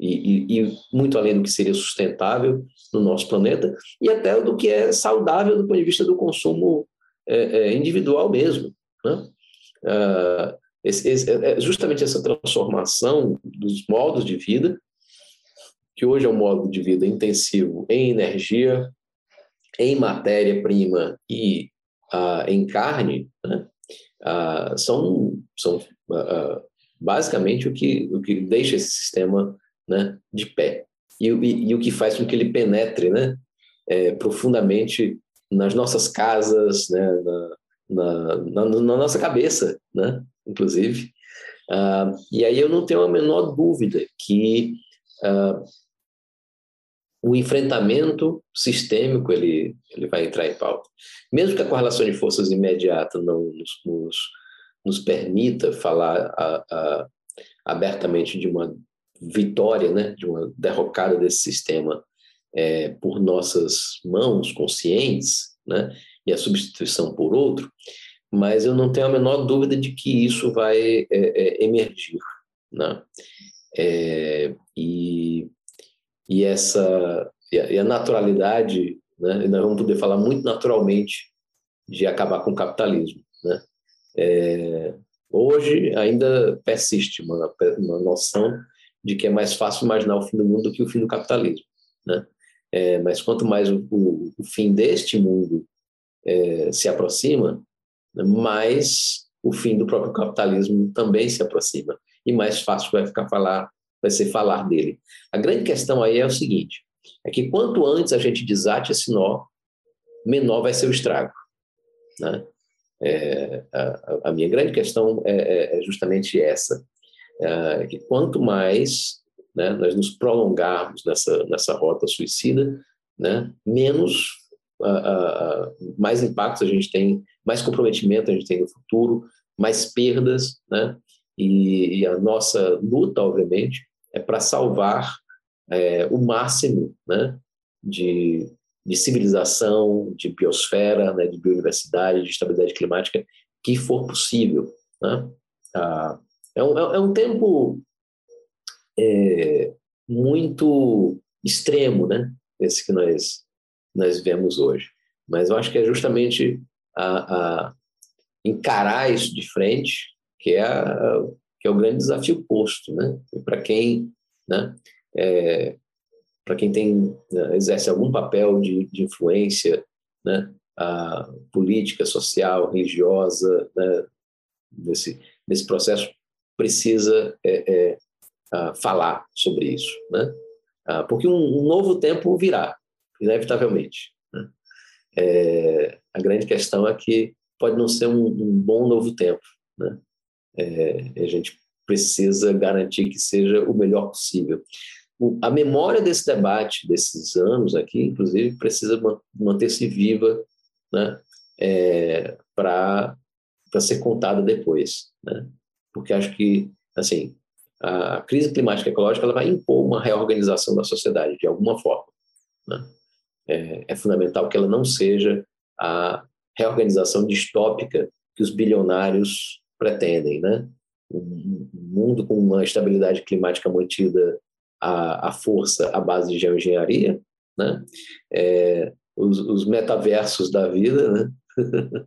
e, e, e, muito além do que seria sustentável no nosso planeta e até do que é saudável do ponto de vista do consumo é, é, individual mesmo. Né? Uh, esse, esse, é justamente essa transformação dos modos de vida, que hoje é um modo de vida intensivo em energia, em matéria-prima e uh, em carne, né, uh, são, são uh, basicamente o que, o que deixa esse sistema né, de pé. E, e, e, o que faz com que ele penetre né, é, profundamente nas nossas casas, né, na, na, na, na nossa cabeça, né, inclusive. e aí eu não tenho a menor dúvida que o enfrentamento sistêmico ele, ele vai entrar em pauta. Mesmo que a correlação de forças imediata não nos, nos, nos permita falar a, a, abertamente de uma vitória, né, de uma derrocada desse sistema é, por nossas mãos conscientes, né, e a substituição por outro, mas eu não tenho a menor dúvida de que isso vai é, é, emergir. Né? É, e e essa e a, naturalidade, né? E nós vamos poder falar muito naturalmente de acabar com o capitalismo, né? É, hoje ainda persiste uma, uma noção de que é mais fácil imaginar o fim do mundo do que o fim do capitalismo, né? É, mas quanto mais o, o, o fim deste mundo é, se aproxima, mais o fim do próprio capitalismo também se aproxima e mais fácil vai ficar falar vai ser falar dele. A grande questão aí é o seguinte: é que quanto antes a gente desate esse nó, menor vai ser o estrago. Né? É, a, a, minha grande questão é, é, é justamente essa: é, que quanto mais né, nós nos prolongarmos nessa, nessa rota suicida, né, menos, mais impactos a gente tem, mais comprometimento a gente tem no futuro, mais perdas, né, e, e a nossa luta, obviamente, é para salvar é, o máximo né, de, de civilização, de biosfera, né, de biodiversidade, de estabilidade climática que for possível. Né? Ah, é, um, é um tempo é, muito extremo, né? Esse que nós, nós vemos hoje. Mas eu acho que é justamente a, a encarar isso de frente que é, que é o grande desafio posto, né? Para quem, né? É, para quem tem né, exerce algum papel de, de influência, né? A política, social, religiosa, né? Nesse, nesse processo precisa é, é, falar sobre isso, né? Porque um, um, novo tempo virá, inevitavelmente. Né? É, a grande questão é que pode não ser um, um bom novo tempo, né? É, a gente precisa garantir que seja o melhor possível. O, a memória desse debate, desses anos aqui, inclusive, precisa manter-se viva né? É, para ser contada depois. Né? Porque acho que, assim, a crise climática ecológica ela vai impor uma reorganização da sociedade, de alguma forma. Né? É, é fundamental que ela não seja a reorganização distópica que os bilionários pretendem, né? Um mundo com uma estabilidade climática mantida à, à força à base de geoengenharia, né? É, os, os, metaversos da vida, né?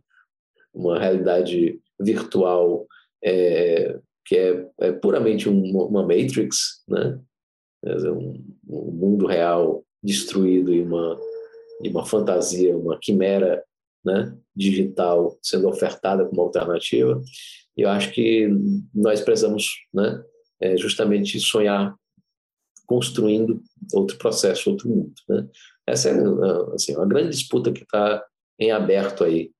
uma realidade virtual é, que é, é puramente um, uma matrix, né? Um, um, mundo real destruído e uma, e uma fantasia, uma quimera né, digital sendo ofertada como alternativa. E eu acho que nós precisamos né, é, justamente sonhar construindo outro processo, outro mundo. Né? Essa é assim, uma grande disputa que está em aberto aí,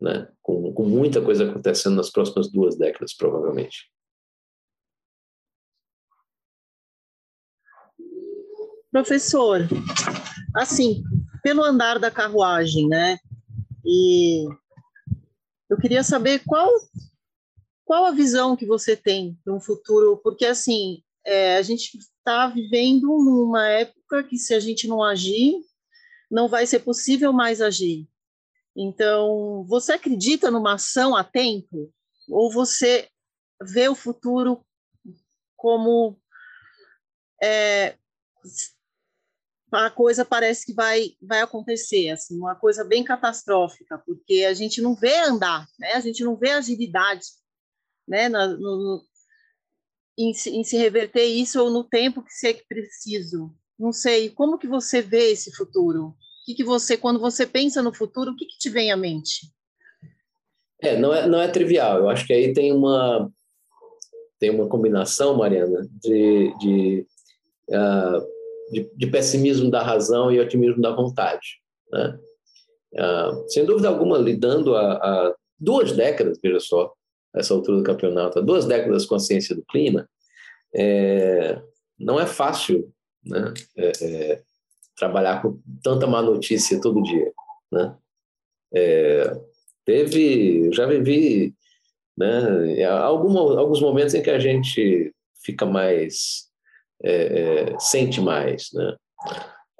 né? com, com muita coisa acontecendo nas próximas duas décadas, provavelmente. Professor, assim, pelo andar da carruagem, né? E eu queria saber qual qual a visão que você tem para um futuro, porque assim é, a gente está vivendo numa época que se a gente não agir, não vai ser possível mais agir. Então, você acredita numa ação a tempo ou você vê o futuro como é, a coisa parece que vai, vai acontecer, assim, uma coisa bem catastrófica, porque a gente não vê andar, né? a gente não vê agilidade né? no, em, em, se reverter isso ou no tempo que se é preciso. Não sei, como que você vê esse futuro? O que, que você, quando você pensa no futuro, o que, que te vem à mente? É, não é, não é trivial. Eu acho que aí tem uma tem uma combinação, Mariana, de, de uh, de, de, pessimismo da razão e otimismo da vontade. Né? Ah, sem dúvida alguma, lidando há, duas décadas, veja só, essa altura do campeonato, duas décadas com a ciência do clima, é, não é fácil né? É, é, trabalhar com tanta má notícia todo dia. Né? É, teve, já vivi né, alguma, alguns momentos em que a gente fica mais é, é, sente mais, né?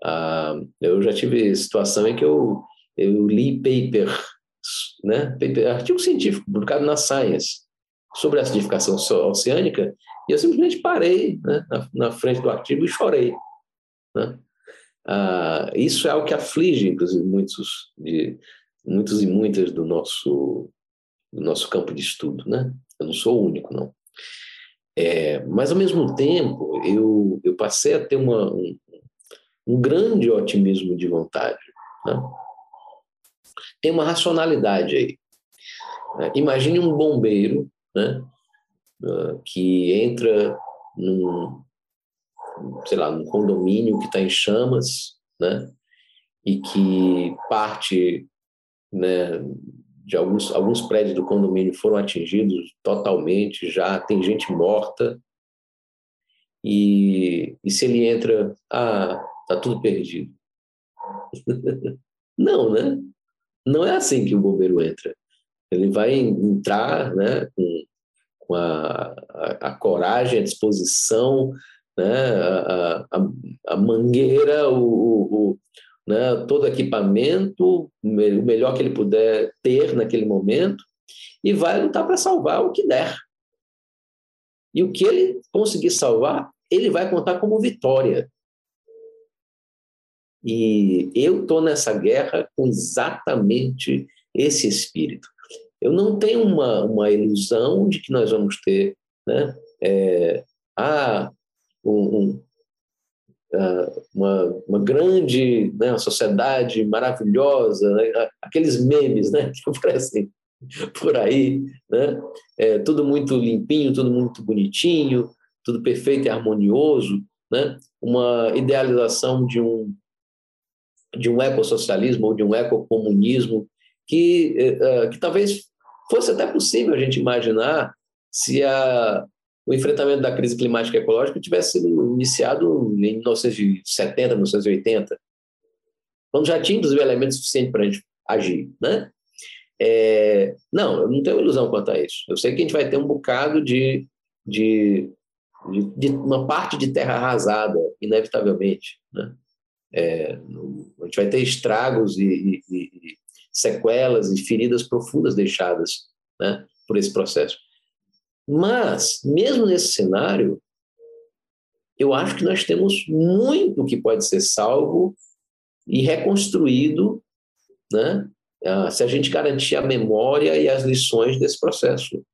Ah, eu já tive situação em que eu, eu li paper, né? Paper, artigo científico publicado na Science sobre a acidificação oceânica e eu simplesmente parei né, na, na frente do artigo e chorei. Né? Ah, isso é o que aflige, inclusive, muitos, de, muitos e muitas do nosso, do nosso campo de estudo. Né? Eu não sou o único, não. É, mas, ao mesmo tempo, eu, eu passei a ter uma, um, um grande otimismo de vontade. Né? Tem uma racionalidade aí. É, imagine um bombeiro né, uh, que entra num, sei lá, num condomínio que está em chamas, né, e que parte né, de alguns, alguns prédios do condomínio foram atingidos totalmente, já tem gente morta. E, e se ele entra, ah, tá tudo perdido. Não, né? Não é assim que o bombeiro entra. Ele vai entrar né, com, com a, a, a coragem, a disposição, né, a, a, a mangueira, o, o, né, todo equipamento, o melhor que ele puder ter naquele momento, e vai lutar para salvar o que der. E o que ele conseguir salvar, ele vai contar como vitória. E eu estou nessa guerra com exatamente esse espírito. Eu não tenho uma, uma ilusão de que nós vamos ter né, é, há um, um, uma, uma grande né, uma sociedade maravilhosa, né, aqueles memes né, que aparecem por aí, né, é, tudo muito limpinho, tudo muito bonitinho, tudo perfeito e harmonioso, né, uma idealização de um, de um ecossocialismo ou de um ecocomunismo que, uh, que talvez fosse até possível a gente imaginar se a, o enfrentamento da crise climática e ecológica tivesse sido iniciado em 1970, 1980, quando já tinha, inclusive, elementos suficientes para a gente agir. Né? É, não, eu não tenho ilusão quanto a isso. Eu sei que a gente vai ter um bocado de, de, de, de uma parte de terra arrasada, inevitavelmente. Né? É, a gente vai ter estragos e, e, e, sequelas e feridas profundas deixadas né, por esse processo. Mas, mesmo nesse cenário, eu acho que nós temos muito que pode ser salvo e reconstruído, né? Ah, se a gente garantir a memória e as lições desse processo.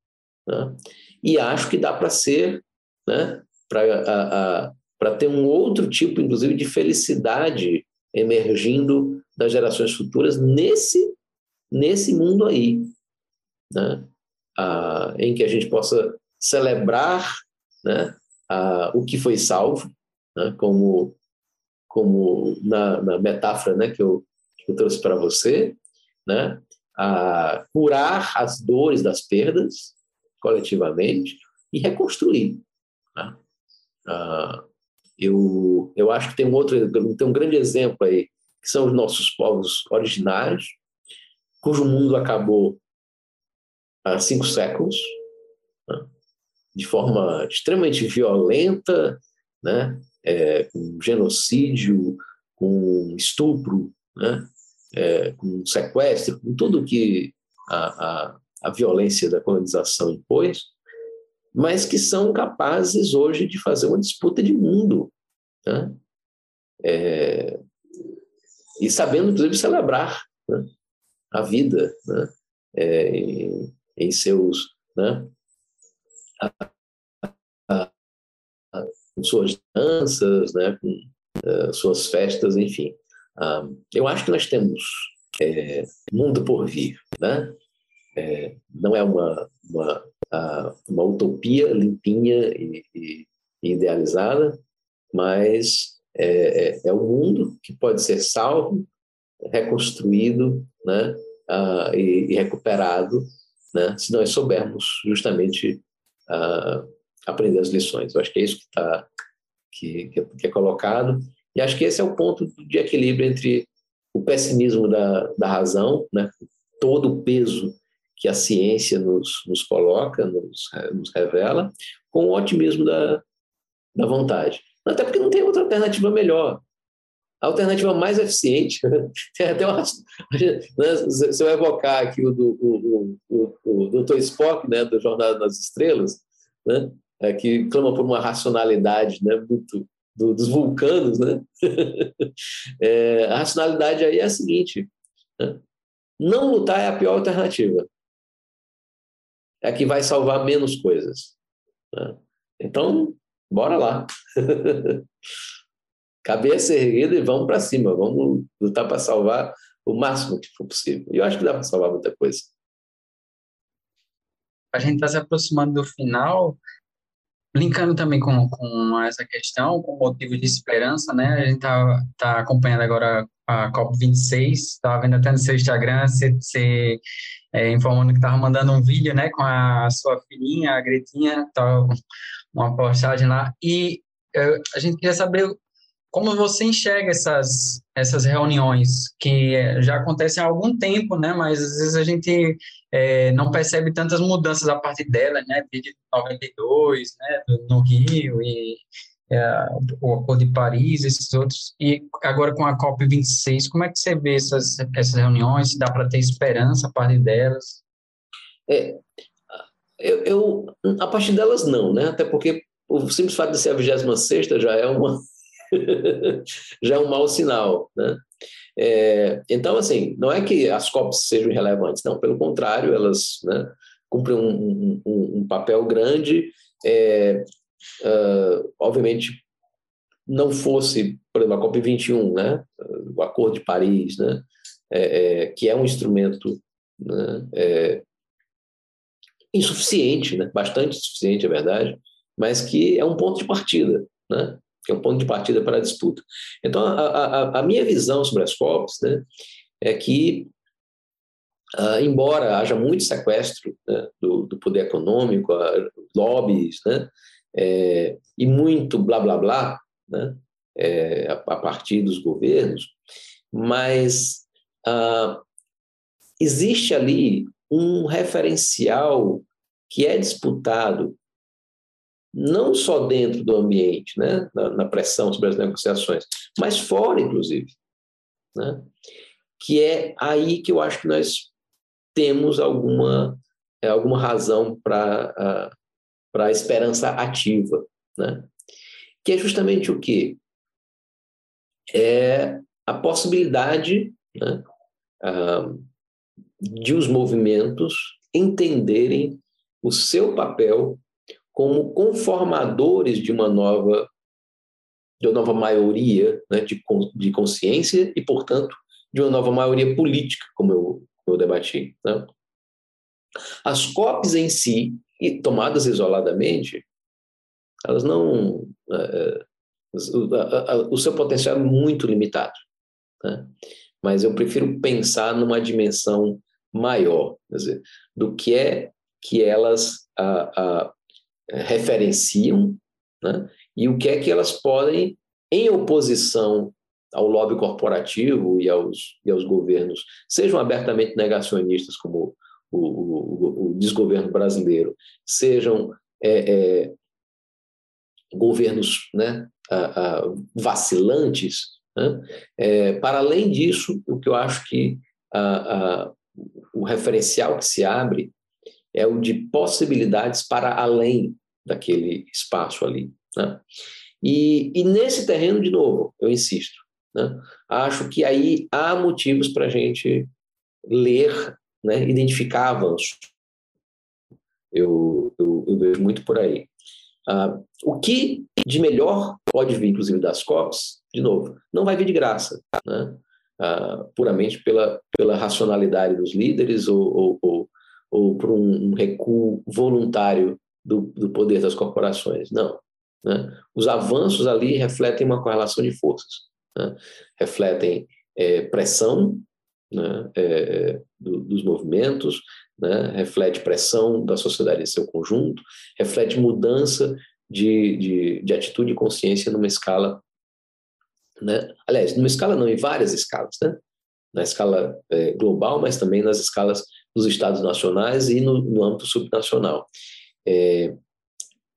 Né? E acho que dá para ser, né? para ter um outro tipo, inclusive, de felicidade emergindo das gerações futuras nesse, nesse mundo aí. Né? Ah, em que a gente possa celebrar né, ah, o que foi salvo, né, como, como na, na metáfora né, que, eu, que eu trouxe para você, né, curar as dores das perdas coletivamente e reconstruir. Né? Ah, eu, eu acho que tem um outro, tem um grande exemplo aí, que são os nossos povos originários, cujo mundo acabou há cinco séculos, né? de forma extremamente violenta, né? É, com genocídio, com estupro, né? É, com sequestro, com tudo que a, a, a violência da colonização impôs, mas que são capazes hoje de fazer uma disputa de mundo. Né? É, e sabendo, inclusive, celebrar né? a vida né? É, seus, né, com suas danças, né, com uh, suas festas, enfim. Um, eu acho que nós temos é, mundo por vir, né? É, não é uma, uma, uma utopia limpinha e, e idealizada, mas é, é, é um mundo que pode ser salvo, reconstruído né, uh, e, e, recuperado né, se nós soubermos justamente uh, aprender as lições. Eu acho que é isso que, tá, que, que, é colocado, e acho que esse é o ponto de equilíbrio entre o pessimismo da, da razão, né, todo o peso que a ciência nos, nos coloca, nos, nos revela, com o otimismo da, da vontade. Até porque não tem outra alternativa melhor. A alternativa mais eficiente, tem até uma, né, se eu evocar aqui o, do, o. Spock, né, do Jornada nas Estrelas, né, é, que clama por uma racionalidade né, muito do, dos vulcanos, né? é, a racionalidade aí é a seguinte: né? não lutar é a pior alternativa. É a que vai salvar menos coisas. Né? Então, bora lá. cabeça erguida e vamos para cima, vamos lutar para salvar o máximo que for possível. E eu acho que dá para salvar muita coisa. A gente está se aproximando do final, linkando também com, com essa questão, com motivo de esperança, né? A gente está tá acompanhando agora a COP26, estava vendo até no seu Instagram, você, é, informando que estava mandando um vídeo, né, com a sua filhinha, a Gretinha, tá, uma postagem lá, e uh, a gente queria saber como você enxerga essas, essas reuniões que eh, já acontecem há algum tempo, né? Mas às vezes a gente é, não percebe tantas mudanças a partir dela, né? Desde 92, né? No Rio e é, o Acordo de Paris, esses outros. E agora com a COP 26, como é que você vê essas, essas reuniões? Dá para ter esperança a partir delas? É, eu, eu, a partir delas não, né? Até porque o simples fato de ser a 26 já é uma já é um mau sinal, né? É, então, assim, não é que as COPs sejam irrelevantes, não, pelo contrário, elas né, cumprem um, um, um, papel grande. É, uh, obviamente, não fosse, por exemplo, a COP21, né, o Acordo de Paris, né, é, é, que é um instrumento né, é, insuficiente, né, bastante insuficiente, é verdade, mas que é um ponto de partida, né, que é um ponto de partida para a disputa. Então, a, a, a minha visão sobre as COPs né, é que, uh, embora haja muito sequestro né, do, do, poder econômico, uh, lobbies, né, é, e muito blá blá blá, né, é, a, a, partir dos governos, mas uh, existe ali um referencial que é disputado não só dentro do ambiente, né, na, na pressão sobre as negociações, mas fora, inclusive, né, que é aí que eu acho que nós temos alguma é, alguma razão para a esperança ativa, né, que é justamente o que é a possibilidade né, de os movimentos entenderem o seu papel como conformadores de uma nova de uma nova maioria né, de, de consciência e, portanto, de uma nova maioria política, como eu, eu debati. Né? As COPs em si, e tomadas isoladamente, elas não. Uh, o, o, seu potencial é muito limitado. Né? Mas eu prefiro pensar numa dimensão maior, quer dizer, do que é que elas referenciam né? e o que é que elas podem, em oposição ao lobby corporativo e aos, e aos governos, sejam abertamente negacionistas, como o, o, o desgoverno brasileiro, sejam é, é, governos né, a, a, vacilantes. Né? É, para além disso, o que eu acho que a, o referencial que se abre é o de possibilidades para além daquele espaço ali. Né? E, e, nesse terreno, de novo, eu insisto, né? acho que aí há motivos para a gente ler, né? identificar avanços. Eu, eu, eu, vejo muito por aí. Ah, o que de melhor pode vir, inclusive, das COPs, de novo, não vai vir de graça, né? ah, puramente pela, pela racionalidade dos líderes ou, ou, ou, ou por um, um recuo voluntário do, do poder das corporações. Não. Né? Os avanços ali refletem uma correlação de forças, né? refletem é, pressão né? é, do, dos movimentos, né? reflete pressão da sociedade em seu conjunto, reflete mudança de, de, de atitude e consciência numa escala, né? aliás, numa escala não, em várias escalas, né? na escala é, global, mas também nas escalas dos estados nacionais e no, no âmbito subnacional. É,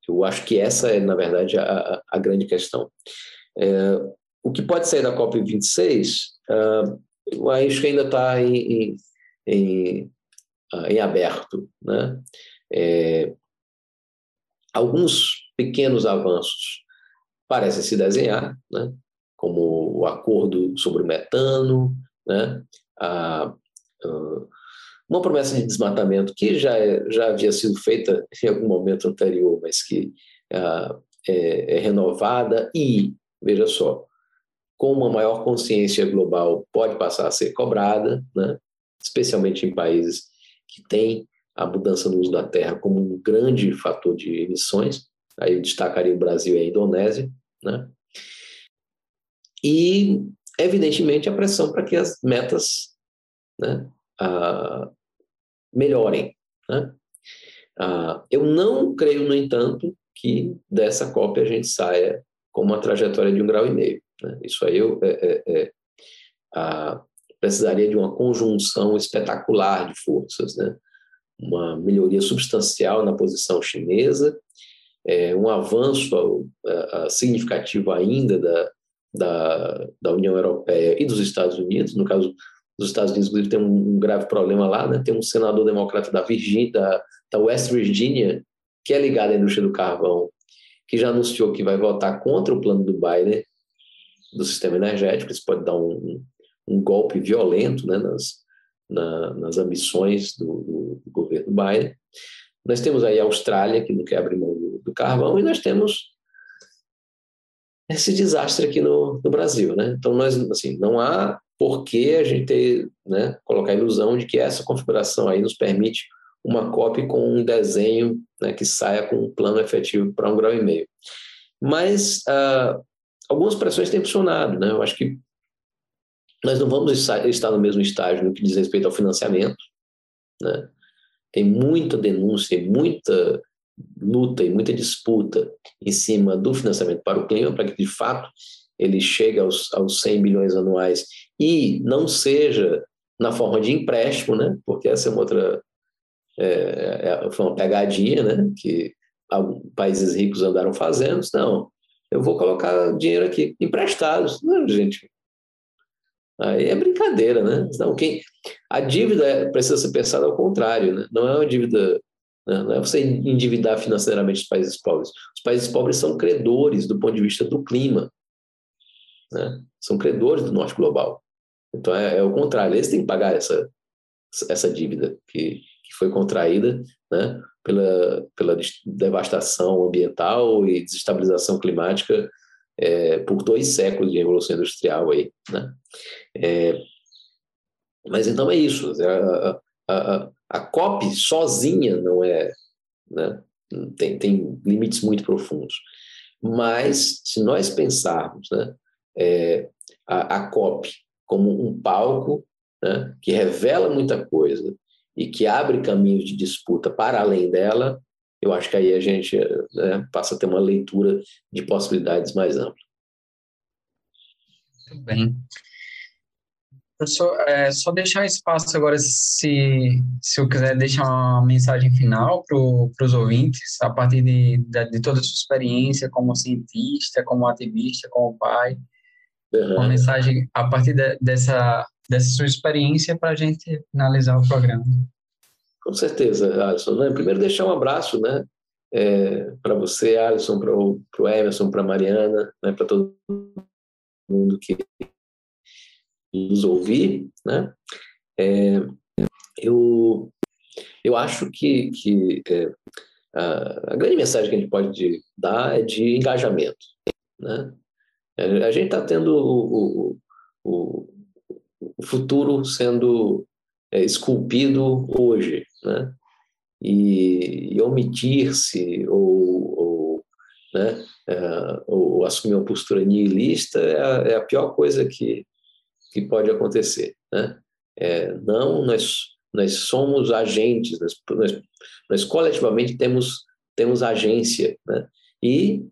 eu acho que essa é, na verdade, a, a grande questão. É, o que pode sair da COP26, uh, eu acho que ainda está em, em, em, uh, em, aberto. Né? É, alguns pequenos avanços parecem se desenhar, né? como o acordo sobre o metano, né? a, a uma promessa de desmatamento que já, é, já havia sido feita em algum momento anterior, mas que uh, é, é, renovada e, veja só, com uma maior consciência global pode passar a ser cobrada, né? especialmente em países que têm a mudança no uso da terra como um grande fator de emissões. Aí eu destacaria o Brasil e a Indonésia. Né? E, evidentemente, a pressão para que as metas né, uh, melhorem. Né? Uh, eu não creio, no entanto, que dessa cópia a gente saia com uma trajetória de um grau e meio. Né? Isso aí eu, é, é, é, precisaria de uma conjunção espetacular de forças, né? uma melhoria substancial na posição chinesa, é, um avanço significativo ainda da, da, da União Europeia e dos Estados Unidos, no caso dos Estados Unidos, inclusive, tem um, grave problema lá, né? Tem um senador democrata da Virgínia, da, da West Virginia, que é ligado à indústria do carvão, que já anunciou que vai votar contra o plano do Biden do sistema energético. Isso pode dar um, um golpe violento né, nas, na, nas ambições do, do, do, governo Biden. Nós temos aí a Austrália, que não quer abrir mão do, do do carvão e nós temos esse desastre aqui no, no Brasil, né? Então nós assim não há por que a gente ter, né, colocar a ilusão de que essa configuração aí nos permite uma cópia com um desenho né, que saia com um plano efetivo para um grau e meio. Mas uh, algumas pressões têm funcionado, né? Eu acho que nós não vamos estar no mesmo estágio no que diz respeito ao financiamento, né? Tem muita denúncia, muita luta e muita disputa em cima do financiamento para o clima, para que de fato ele chegue aos, aos 100 bilhões anuais e não seja na forma de empréstimo, né? Porque essa é uma outra é, é, foi uma pegadinha, né? Que países ricos andaram fazendo. Não, eu vou colocar dinheiro aqui emprestados. Não, gente. Aí é brincadeira, né? Então, quem, a dívida precisa ser pensada ao contrário, né? Não é uma dívida né? não é você endividar financeiramente os países pobres. Os países pobres são credores do ponto de vista do clima. Né? São credores do norte global. Então é, é o contrário, eles têm que pagar essa, essa dívida que, que foi contraída né, pela, pela devastação ambiental e desestabilização climática é, por dois séculos de revolução industrial aí, né? É, mas então é isso. A, a, a, COP sozinha não é, né? Tem, tem limites muito profundos. Mas se nós pensarmos, né, é, a, a COP como um palco né, que revela muita coisa e que abre caminhos de disputa para além dela, eu acho que aí a gente né, passa a ter uma leitura de possibilidades mais ampla. Muito bem. Professor, é, só deixar espaço agora, se, se eu quiser deixar uma mensagem final para os ouvintes, a partir de, de, de, toda a sua experiência como cientista, como ativista, como pai, uhum. uma mensagem a partir de, dessa, dessa sua experiência para a gente finalizar o programa. Com certeza, Alisson. Né? Primeiro, deixar um abraço né, é, para você, Alisson, para o Emerson, para a Mariana, né, para todo mundo que nos ouvir. Né? É, eu, eu acho que, que é, a, a, grande mensagem que a gente pode dar é de engajamento. Né? A gente está tendo o, o, o futuro sendo é, esculpido hoje, né? E, e omitir-se ou, ou, né, é, ou assumir uma postura nihilista é a, é a, pior coisa que, que pode acontecer, né? É, não, nós, nós somos agentes, nós, nós, nós coletivamente temos, temos agência, né? E,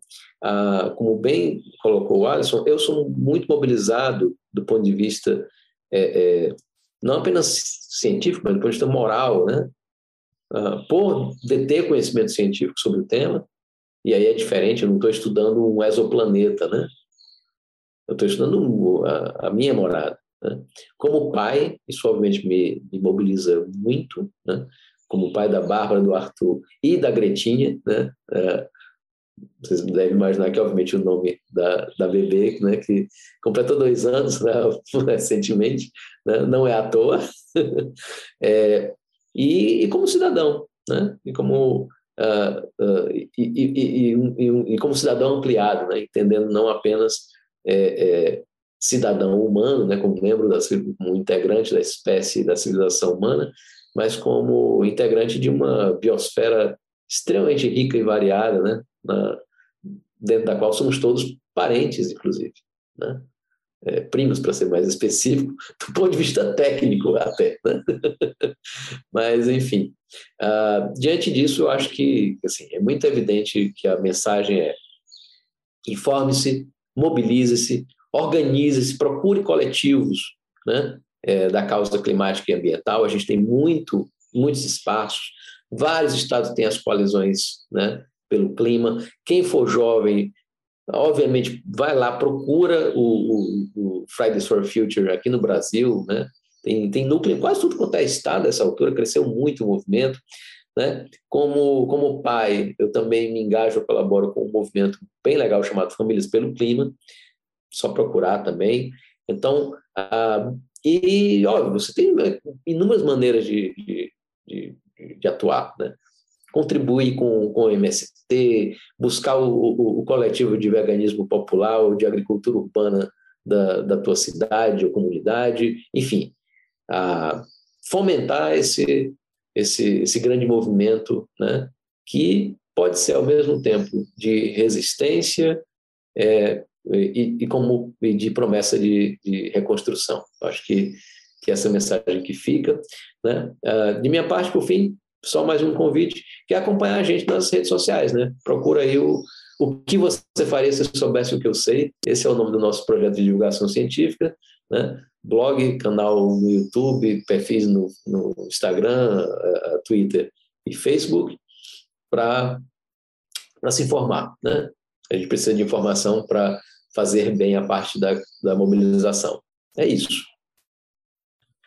ah, como bem colocou o Alisson, eu sou muito mobilizado do ponto de vista é, é, não apenas científico, mas do ponto de vista moral, né? Uh, por ter conhecimento científico sobre o tema, e aí é diferente, eu não estou estudando um exoplaneta, né? Eu estou estudando a, a, minha morada. Né? Como pai, isso obviamente me, me mobiliza muito, né? Como pai da Bárbara, do Arthur e da Gretinha, né? Vocês devem imaginar que, obviamente, o nome da, da bebê, né, que completou dois anos né, recentemente, né, não é à toa, é, e, e, como cidadão, né, e como uh, uh, e, e, e, como cidadão ampliado, né, entendendo não apenas é, é, cidadão humano, né, como membro da como integrante da espécie da civilização humana, mas como integrante de uma biosfera extremamente rica e variada, né, na, dentro da qual somos todos parentes, inclusive, né? É, primos, para ser mais específico, do ponto de vista técnico até. Né? Mas, enfim, uh, diante disso, eu acho que assim, é muito evidente que a mensagem é informe-se, mobilize-se, organize-se, procure coletivos né, é, da causa climática e ambiental. A gente tem muito, muitos espaços, vários estados têm as coalizões né, pelo clima. Quem for jovem, obviamente, vai lá, procura o, o, o Fridays for Future aqui no Brasil, né? Tem, tem núcleo em quase tudo quanto é estado nessa altura, cresceu muito o movimento. Né? Como, como pai, eu também me engajo, eu colaboro com um movimento bem legal chamado Famílias pelo Clima, só procurar também. Então, ah, e óbvio, você tem inúmeras maneiras de, de, de, de atuar. Né? Contribuir com, com o MST, buscar o, o, o coletivo de veganismo popular ou de agricultura urbana da, da tua cidade ou comunidade, enfim, fomentar esse, esse, esse grande movimento, né, que pode ser ao mesmo tempo de resistência é, e, e, como e de promessa de, de reconstrução. Acho que, que essa mensagem que fica. Né? Uh, de minha parte, por fim, só mais um convite, que é acompanhar a gente nas redes sociais. Né? Procura aí o, o que você faria se soubesse o que eu sei. Esse é o nome do nosso projeto de divulgação científica. Né? Blog, canal no YouTube, perfis no, no Instagram, uh, Twitter e Facebook, para se informar. Né? A gente precisa de informação para fazer bem a parte da, da mobilização. É isso.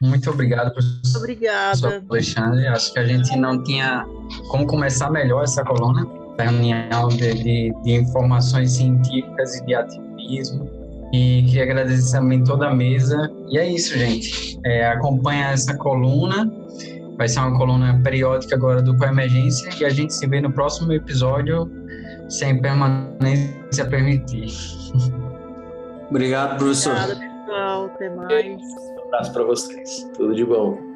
Muito obrigado, professor. Obrigada. Alexandre. Acho que a gente não tinha como começar melhor essa coluna, reunião de, de, de informações científicas e de ativismo. E queria agradecer também toda a mesa. E é isso, gente. É, acompanha essa coluna. Vai ser uma coluna periódica agora do Coemergência. E a gente se vê no próximo episódio, sem permanência permitir. Obrigado, professor. Obrigada, pessoal. Até mais. Abraço para vocês. Tudo de bom.